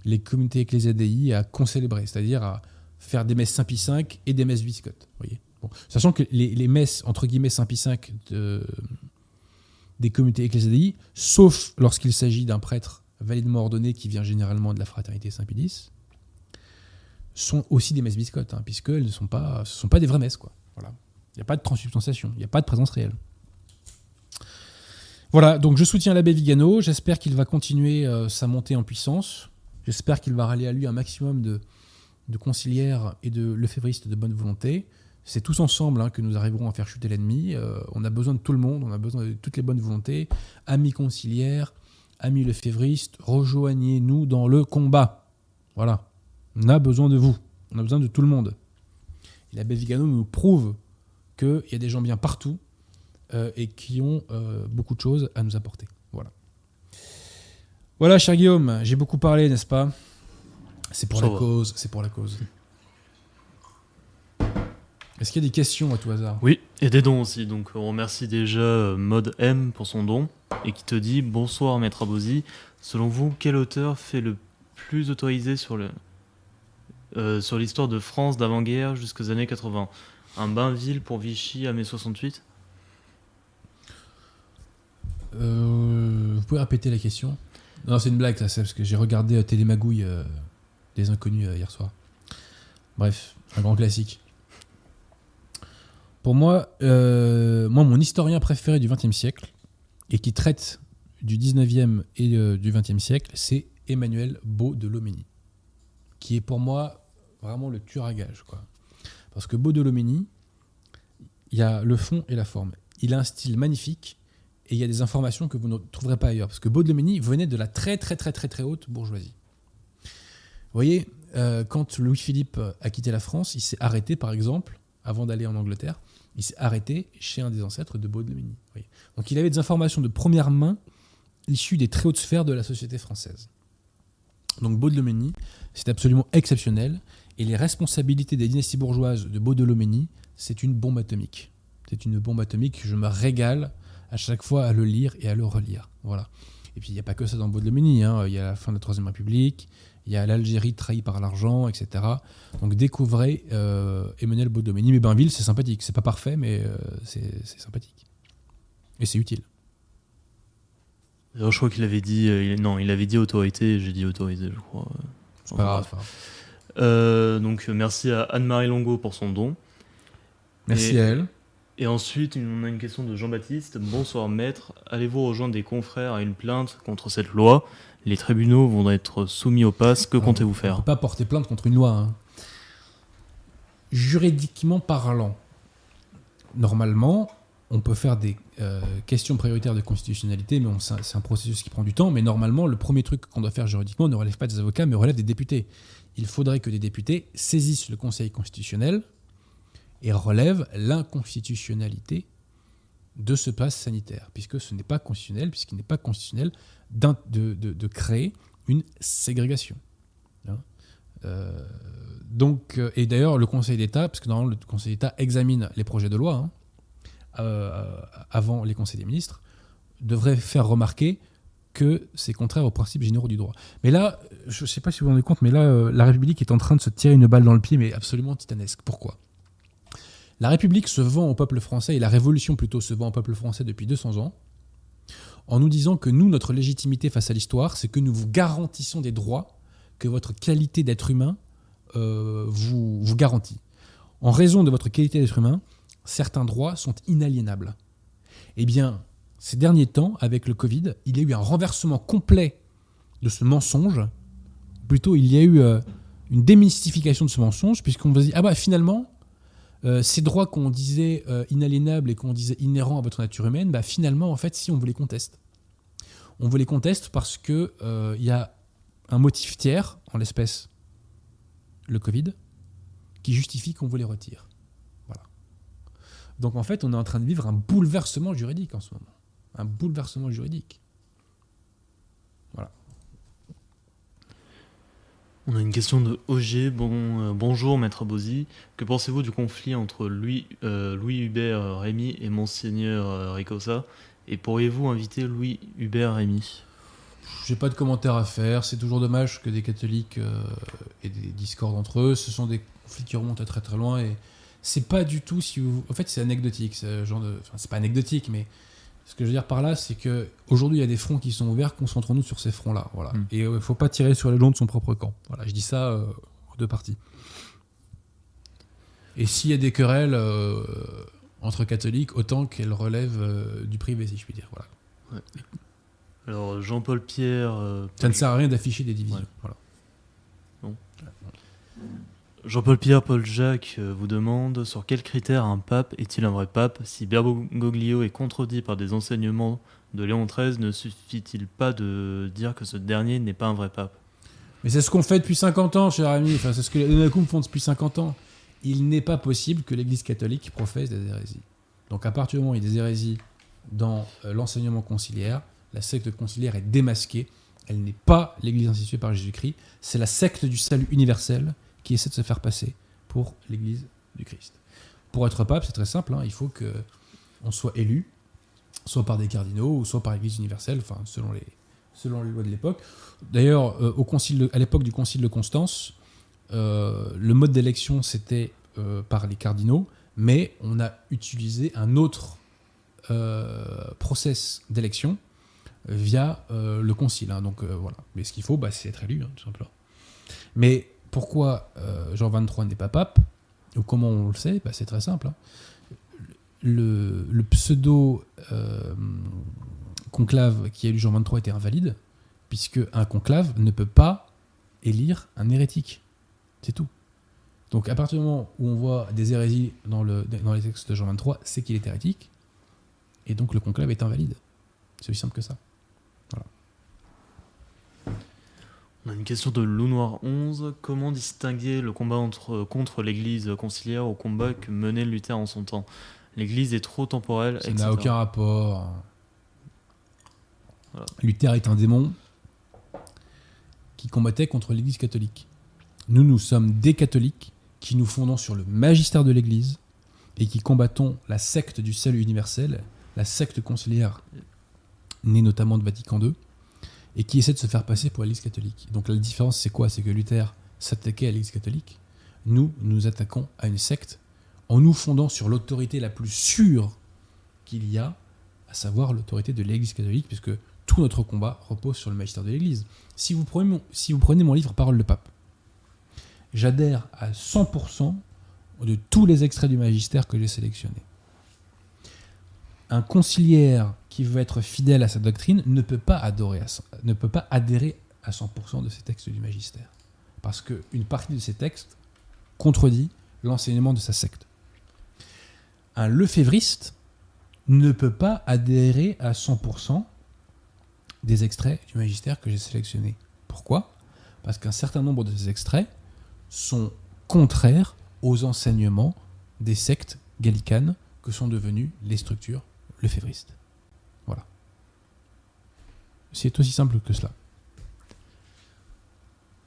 les communautés ecclésiadei à concélébrer, c'est-à-dire à faire des messes Saint-Pie V et des messes biscottes. Voyez. Sachant que les, messes, entre guillemets, Saint-Pie V de, des communautés ecclésiadiques, sauf lorsqu'il s'agit d'un prêtre validement ordonné qui vient généralement de la fraternité Saint-Pédis, sont aussi des messes biscottes, hein, puisqu'elles ne sont pas, ce sont pas des vraies messes. Voilà. Il n'y a pas de transsubstantiation, il n'y a pas de présence réelle. Voilà, donc je soutiens l'abbé Vigano, j'espère qu'il va continuer euh, sa montée en puissance, j'espère qu'il va rallier à lui un maximum de, de conciliaires et de lefévristes de bonne volonté, c'est tous ensemble hein, que nous arriverons à faire chuter l'ennemi. Euh, on a besoin de tout le monde, on a besoin de toutes les bonnes volontés. Amis conciliaires, amis lefévristes, rejoignez-nous dans le combat. Voilà. On a besoin de vous. On a besoin de tout le monde. Et la Vigano nous prouve qu'il y a des gens bien partout et qui ont euh, beaucoup de choses à nous apporter. Voilà. Voilà, cher Guillaume, j'ai beaucoup parlé, n'est-ce pas? C'est pour la cause, c'est pour la cause. Est-ce qu'il y a des questions à tout hasard? Oui, et des dons aussi. Donc on remercie déjà euh, Mode M pour son don et qui te dit Bonsoir Maître Abosi. Selon vous, quel auteur fait le plus autorisé sur le euh, sur l'histoire de France d'avant-guerre jusqu'aux années 80 Un Bainville pour Vichy à mai 68 euh, Vous pouvez répéter la question Non, c'est une blague, ça, c'est parce que j'ai regardé Télémagouille des Inconnus hier soir. Bref, un grand classique. Pour moi, euh, moi, mon historien préféré du XXe siècle, et qui traite du XIXe et euh, du XXe siècle, c'est Emmanuel Beau de qui est pour moi vraiment le tueur à gage. Quoi. Parce que Beau de il y a le fond et la forme. Il a un style magnifique, et il y a des informations que vous ne trouverez pas ailleurs. Parce que Baudelomény venait de la très très très très très haute bourgeoisie. Vous voyez, euh, quand Louis-Philippe a quitté la France, il s'est arrêté par exemple, avant d'aller en Angleterre, il s'est arrêté chez un des ancêtres de Baudelomény. Donc il avait des informations de première main issues des très hautes sphères de la société française. Donc Baudelomény, c'est absolument exceptionnel. Et les responsabilités des dynasties bourgeoises de Baudelomény, c'est une bombe atomique. C'est une bombe atomique. Je me régale à chaque fois à le lire et à le relire. Voilà. Et puis il n'y a pas que ça dans Baudelomény. Hein. Il y a la fin de la Troisième République, il y a l'Algérie trahie par l'argent, etc. Donc découvrez euh, Emmanuel Baudelomény. Mais Bainville, c'est sympathique. C'est pas parfait, mais euh, c'est sympathique. Et c'est utile. Alors, je crois qu'il avait dit. Euh, non, il avait dit autorité, j'ai dit autorisé, je crois. C'est pas grave. Euh, donc merci à Anne-Marie Longo pour son don. Merci à elle. Et ensuite, on a une question de Jean-Baptiste. Bonsoir maître, allez-vous rejoindre des confrères à une plainte contre cette loi? Les tribunaux vont être soumis au pass, que comptez-vous faire? On ne peut pas porter plainte contre une loi. Hein. Juridiquement parlant, normalement, on peut faire des euh, questions prioritaires de constitutionnalité, mais c'est un processus qui prend du temps. Mais normalement, le premier truc qu'on doit faire juridiquement ne relève pas des avocats, mais relève des députés il faudrait que des députés saisissent le Conseil constitutionnel et relèvent l'inconstitutionnalité de ce pass sanitaire, puisque ce n'est pas constitutionnel, puisqu'il n'est pas constitutionnel de, créer une ségrégation. Hein. Euh, donc, euh, et d'ailleurs, le Conseil d'État, parce que normalement le Conseil d'État examine les projets de loi hein, euh, avant les conseils des ministres, devrait faire remarquer que c'est contraire aux principes généraux du droit. Mais là, je ne sais pas si vous vous rendez compte, mais là, la République est en train de se tirer une balle dans le pied, mais absolument titanesque. Pourquoi? La République se vend au peuple français, et la Révolution plutôt se vend au peuple français depuis 200 ans, en nous disant que nous, notre légitimité face à l'histoire, c'est que nous vous garantissons des droits que votre qualité d'être humain euh, vous, vous garantit. En raison de votre qualité d'être humain, certains droits sont inaliénables. Eh bien, ces derniers temps, avec le Covid, il y a eu un renversement complet de ce mensonge. Plutôt, il y a eu euh, une démystification de ce mensonge, puisqu'on vous dit, ah bah finalement, euh, ces droits qu'on disait euh, inaliénables et qu'on disait inhérents à votre nature humaine, bah finalement, en fait, si on vous les conteste. On vous les conteste parce qu'il il y a un motif tiers, en l'espèce le Covid, qui justifie qu'on vous les retire. Voilà. Donc en fait, on est en train de vivre un bouleversement juridique en ce moment un bouleversement juridique. On a une question de Auger. Bon, euh, bonjour, maître Bosy. Que pensez-vous du conflit entre Louis, euh, Louis Hubert Rémy et Monseigneur euh, Ricossa Et pourriez-vous inviter Louis Hubert Rémy? J'ai pas de commentaire à faire. C'est toujours dommage que des catholiques aient des discordes entre eux. Ce sont des conflits qui remontent à très très loin et c'est pas du tout si vous. En fait, c'est anecdotique. C'est genre de. Enfin, pas anecdotique, mais ce que je veux dire par là, c'est que aujourd'hui il y a des fronts qui sont ouverts, concentrons-nous sur ces fronts-là. Voilà. Hmm. Et il euh, ne faut pas tirer sur les longs de son propre camp. Voilà, je dis ça euh, aux deux parties. Et s'il y a des querelles euh, entre catholiques, autant qu'elles relèvent du privé, si je puis dire. Voilà. Alors Jean-Paul Pierre. ça ne sert à rien d'afficher des divisions. Voilà. Jean-Paul Pierre Paul Jacques euh, vous demande sur quels critères un pape est-il un vrai pape Si Bergoglio est contredit par des enseignements de Léon XIII, ne suffit-il pas de dire que ce dernier n'est pas un vrai pape Mais c'est ce qu'on fait depuis 50 ans, cher ami. Enfin, c'est ce que les Nacum font depuis 50 ans. Il n'est pas possible que l'Église catholique professe des hérésies. Donc à partir du moment où il y a des hérésies dans euh, l'enseignement conciliaire, la secte conciliaire est démasquée. Elle n'est pas l'Église instituée par Jésus-Christ. C'est la secte du salut universel qui essaie de se faire passer pour l'Église du Christ. Pour être pape, c'est très simple, hein, il faut que on soit élu, soit par des cardinaux, ou soit par l'Église universelle, enfin, selon les, selon les lois de l'époque. D'ailleurs, euh, à l'époque du concile de Constance, euh, le mode d'élection, c'était euh, par les cardinaux, mais on a utilisé un autre process d'élection via le concile. Hein. donc voilà. Mais ce qu'il faut, bah, c'est être élu, hein, tout simplement. Mais pourquoi euh, Jean XXIII n'est pas pape, ou comment on le sait bah, C'est très simple. Hein. Le, pseudo euh, conclave qui a élu Jean XXIII était invalide, puisque un conclave ne peut pas élire un hérétique. C'est tout. Donc à partir du moment où on voit des hérésies dans, dans les textes de Jean XXIII, c'est qu'il est hérétique, et donc le conclave est invalide. C'est aussi simple que ça. On a une question de Loup Noir 11. Comment distinguer le combat entre, contre l'église conciliaire au combat que menait Luther en son temps? L'église est trop temporelle, Ça n'a aucun rapport. Voilà. Luther est un démon qui combattait contre l'Église catholique. Nous, nous sommes des catholiques qui nous fondons sur le magistère de l'Église et qui combattons la secte du salut universel, la secte conciliaire née notamment de Vatican II, et qui essaie de se faire passer pour l'Église catholique. Donc la différence, c'est quoi? C'est que Luther s'attaquait à l'Église catholique. Nous, nous attaquons à une secte en nous fondant sur l'autorité la plus sûre qu'il y a, à savoir l'autorité de l'Église catholique, puisque tout notre combat repose sur le magistère de l'Église. Si vous prenez mon, livre Parole de Pape, j'adhère à 100% de tous les extraits du magistère que j'ai sélectionnés. Un conciliaire qui veut être fidèle à sa doctrine ne peut pas, adhérer à 100% de ces textes du magistère. Parce qu'une partie de ces textes contredit l'enseignement de sa secte. Un lefévriste ne peut pas adhérer à 100% des extraits du magistère que j'ai sélectionnés. Pourquoi? Parce qu'un certain nombre de ces extraits sont contraires aux enseignements des sectes gallicanes que sont devenues les structures lefévristes. C'est aussi simple que cela.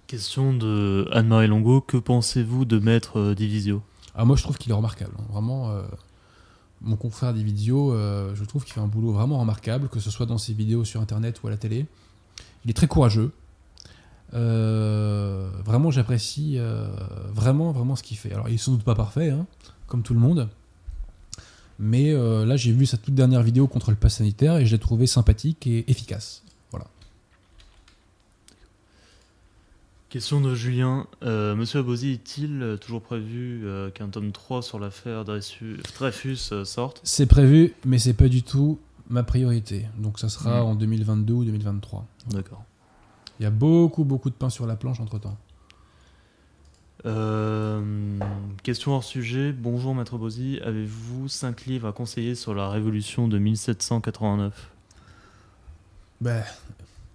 Question de Anne-Marie Longo. Que pensez-vous de Maître euh, Divisio? Ah, moi, je trouve qu'il est remarquable. hein. Vraiment, euh, mon confrère Dividio, euh, je trouve qu'il fait un boulot vraiment remarquable, que ce soit dans ses vidéos sur Internet ou à la télé. Il est très courageux. Euh, vraiment, j'apprécie vraiment, vraiment ce qu'il fait. Alors, il est sans doute pas parfait, hein, comme tout le monde. Mais euh, là, j'ai vu sa toute dernière vidéo contre le pass sanitaire et je l'ai trouvé sympathique et efficace. Voilà. Question de Julien. Euh, Monsieur Abosi est-il euh, toujours prévu euh, qu'un tome 3 sur l'affaire Dreyfus, euh, sorte? C'est prévu, mais c'est pas du tout ma priorité. Donc, ça sera Mhm. en 2022 ou 2023. D'accord. Il y a beaucoup, beaucoup de pain sur la planche entre temps. Euh, question hors sujet. Bonjour Maître Bosi. Avez-vous 5 livres à conseiller sur la révolution de 1789 Ben,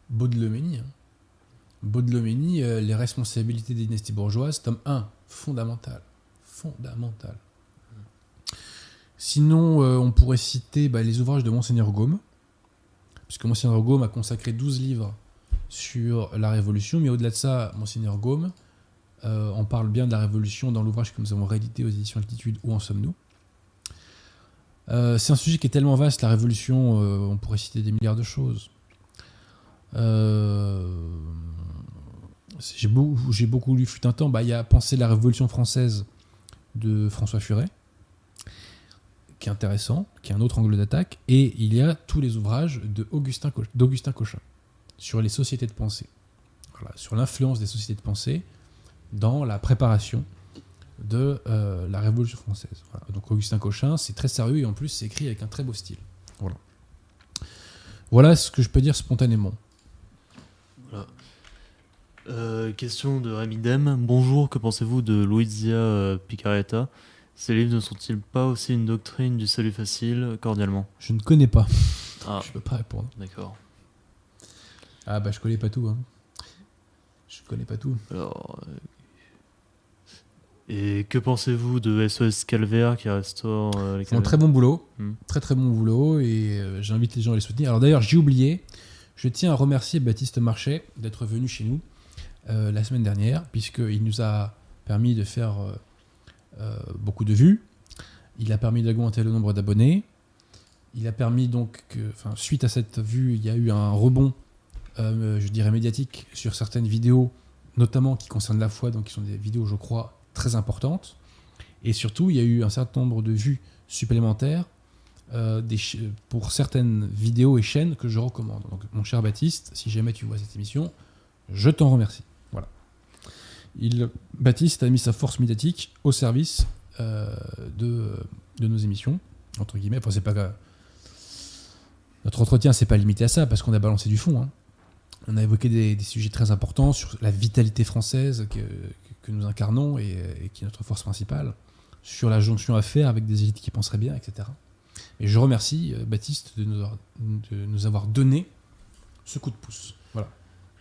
Baudeloménie. Baudeloménie, euh, les responsabilités des dynasties bourgeoises, tome 1, fondamental. Fondamental. Sinon, euh, on pourrait citer bah, les ouvrages de Monseigneur Gaume, puisque Monseigneur Gaume a consacré 12 livres sur la Révolution, mais au-delà de ça, Monseigneur Gaume, euh, on parle bien de la Révolution dans l'ouvrage que nous avons réédité aux éditions Altitude, Où en sommes-nous? Euh, C'est un sujet qui est tellement vaste, la Révolution, euh, on pourrait citer des milliards de choses. Euh, j'ai beaucoup, lu fut un temps. Bah, il y a Penser la Révolution française de François Furet, qui est intéressant, qui est un autre angle d'attaque. Et il y a tous les ouvrages d'Augustin Cochin sur les sociétés de pensée, sur l'influence des sociétés de pensée dans la préparation de euh, la Révolution française. Donc Augustin Cochin, c'est très sérieux et en plus c'est écrit avec un très beau style. Voilà. Voilà ce que je peux dire spontanément. Euh, question de Rémi Dem. Bonjour, que pensez-vous de Luizia euh, Picaretta? Ces livres ne sont-ils pas aussi une doctrine du salut facile Cordialement? Je ne connais pas. Ah, Je peux pas répondre. d'accord. Ah bah je connais pas tout. Hein. Je connais pas tout. Alors. euh, Et que pensez-vous de SOS Calvaire qui restaure euh, les calvaires? très bon boulot. Hmm. Très très bon boulot et euh, j'invite les gens à les soutenir. Alors d'ailleurs j'ai oublié, je tiens à remercier Baptiste Marchais d'être venu chez nous euh, la semaine dernière puisqu'il nous a permis de faire euh, euh, beaucoup de vues. Il a permis d'augmenter le nombre d'abonnés. Il a permis donc que, enfin, suite à cette vue, il y a eu un rebond, je dirais médiatique, sur certaines vidéos, notamment qui concernent la foi, donc qui sont des vidéos, je crois, très importantes. Et surtout, il y a eu un certain nombre de vues supplémentaires pour certaines vidéos et chaînes que je recommande. Donc, mon cher Baptiste, si jamais tu vois cette émission, je t'en remercie. Baptiste a mis sa force médiatique au service euh, de, nos émissions, entre guillemets. Notre entretien, c'est pas limité à ça, parce qu'on a balancé du fond. hein. On a évoqué des, sujets très importants sur la vitalité française que, nous incarnons et, qui est notre force principale, sur la jonction à faire avec des élites qui penseraient bien, etc. Et je remercie euh, Baptiste de nous, de nous avoir donné ce coup de pouce.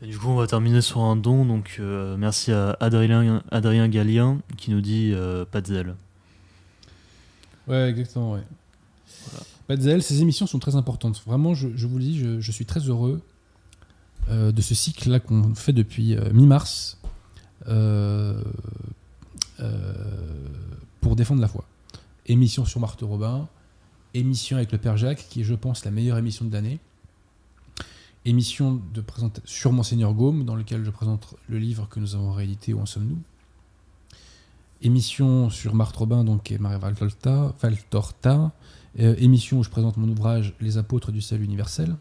Et du coup, on va terminer sur un don. Donc, euh, merci à Adrien, Adrien Gallien qui nous dit euh, pas de zèle. Ouais, exactement. Ouais. Pas de zèle, ces émissions sont très importantes. Vraiment, je, je vous le dis, je, je suis très heureux euh, de ce cycle-là qu'on fait depuis euh, mi-mars pour défendre la foi. Émission sur Marthe Robin, émission avec le Père Jacques, qui est, je pense, la meilleure émission de l'année. Émission de sur Monseigneur Gaume, dans lequel je présente le livre que nous avons réédité, Où en sommes-nous? Émission sur Marthe Robin, donc, et Marie Valtorta, Valtorta. Euh, émission où je présente mon ouvrage Les apôtres du salut universel.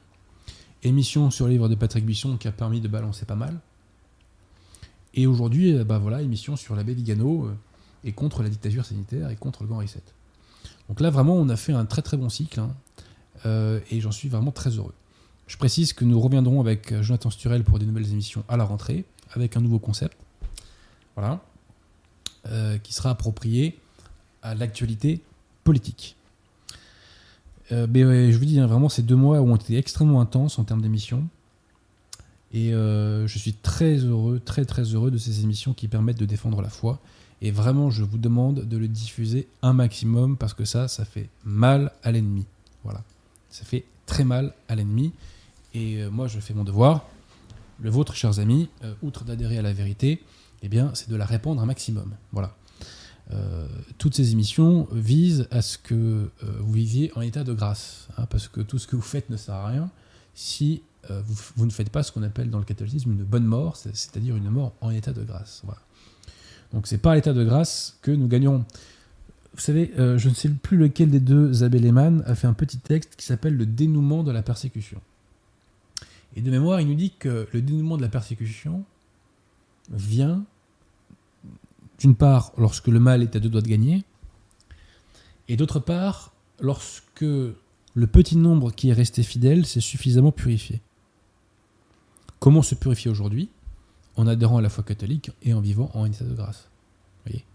Émission sur le livre de Patrick Buisson qui a permis de balancer pas mal. Et aujourd'hui, euh, bah voilà, émission sur l'abbé Vigano euh, et contre la dictature sanitaire et contre le grand reset. Donc là, vraiment, on a fait un très très bon cycle hein, et j'en suis vraiment très heureux. Je précise que nous reviendrons avec euh, Jonathan Sturel pour des nouvelles émissions à la rentrée avec un nouveau concept. Voilà. Euh, qui sera approprié à l'actualité politique. Euh, mais je vous dis, hein, vraiment, ces deux mois ont été extrêmement intenses en termes d'émissions. Et je suis très heureux, très très heureux de ces émissions qui permettent de défendre la foi. Et vraiment, je vous demande de le diffuser un maximum parce que ça, ça fait mal à l'ennemi. Voilà. Ça fait très mal à l'ennemi. Et euh, moi, je fais mon devoir. Le vôtre, chers amis, euh, outre d'adhérer à la vérité, eh bien, c'est de la répandre un maximum. Voilà. Euh, toutes ces émissions visent à ce que vous viviez en état de grâce, hein, parce que tout ce que vous faites ne sert à rien si vous, ne faites pas ce qu'on appelle dans le catholicisme une bonne mort, c'est- c'est-à-dire une mort en état de grâce. Donc c'est par l'état de grâce que nous gagnerons. Vous savez, je ne sais plus lequel des deux, Abel Lehmann, a fait un petit texte qui s'appelle Le dénouement de la persécution. Et de mémoire, il nous dit que le dénouement de la persécution vient d'une part lorsque le mal est à deux doigts de gagner, et d'autre part lorsque le petit nombre qui est resté fidèle s'est suffisamment purifié. Comment se purifier aujourd'hui En adhérant à la foi catholique et en vivant en état de grâce. Voyez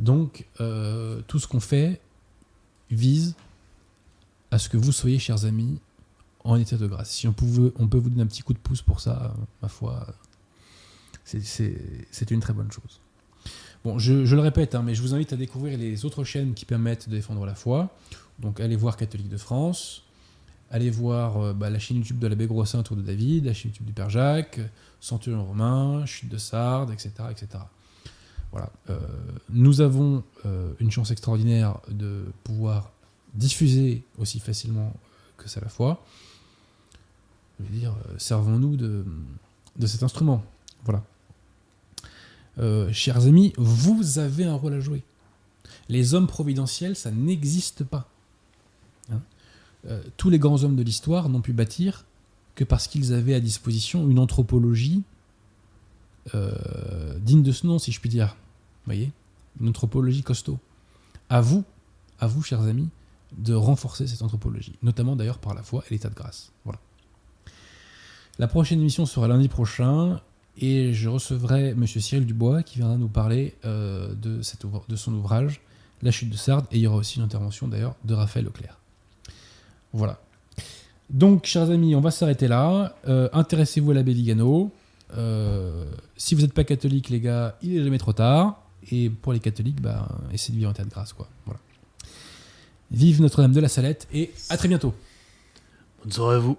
Donc, euh, tout ce qu'on fait vise à ce que vous soyez, chers amis, en état de grâce. Si on, pouvait, on peut vous donner un petit coup de pouce pour ça, euh, ma foi, euh, c'est- une très bonne chose. Bon, je, le répète, hein, mais je vous invite à découvrir les autres chaînes qui permettent de défendre la foi. Donc, allez voir Catholique de France, allez voir euh, bah, la chaîne YouTube de l'abbé Grossin Tour de David, la chaîne YouTube du Père Jacques, Centurion Romain, Chute de Sardes, etc. etc. Voilà. Nous avons une chance extraordinaire de pouvoir diffuser aussi facilement que c'est la foi. Je veux dire, euh, servons-nous de, cet instrument. Voilà. Euh, chers amis, vous avez un rôle à jouer. Les hommes providentiels, ça n'existe pas. Hein Euh, tous les grands hommes de l'histoire n'ont pu bâtir que parce qu'ils avaient à disposition une anthropologie digne de ce nom, si je puis dire. Vous voyez? Une anthropologie costaud. À vous, à vous, chers amis, de renforcer cette anthropologie, notamment d'ailleurs par la foi et l'état de grâce. Voilà. La prochaine émission sera lundi prochain et je recevrai M. Cyril Dubois qui viendra nous parler euh, de, son ouvrage La chute de Sardes et il y aura aussi une intervention d'ailleurs de Raphaël Leclerc. Voilà. Donc, chers amis, on va s'arrêter là. Euh, Intéressez-vous à l'abbé Vigano. Euh, si vous n'êtes pas catholique, les gars, il est jamais trop tard. Et pour les catholiques, bah, essayez de vivre en état de grâce. Vive Notre-Dame de la Salette et à très bientôt. Bonne soirée à vous.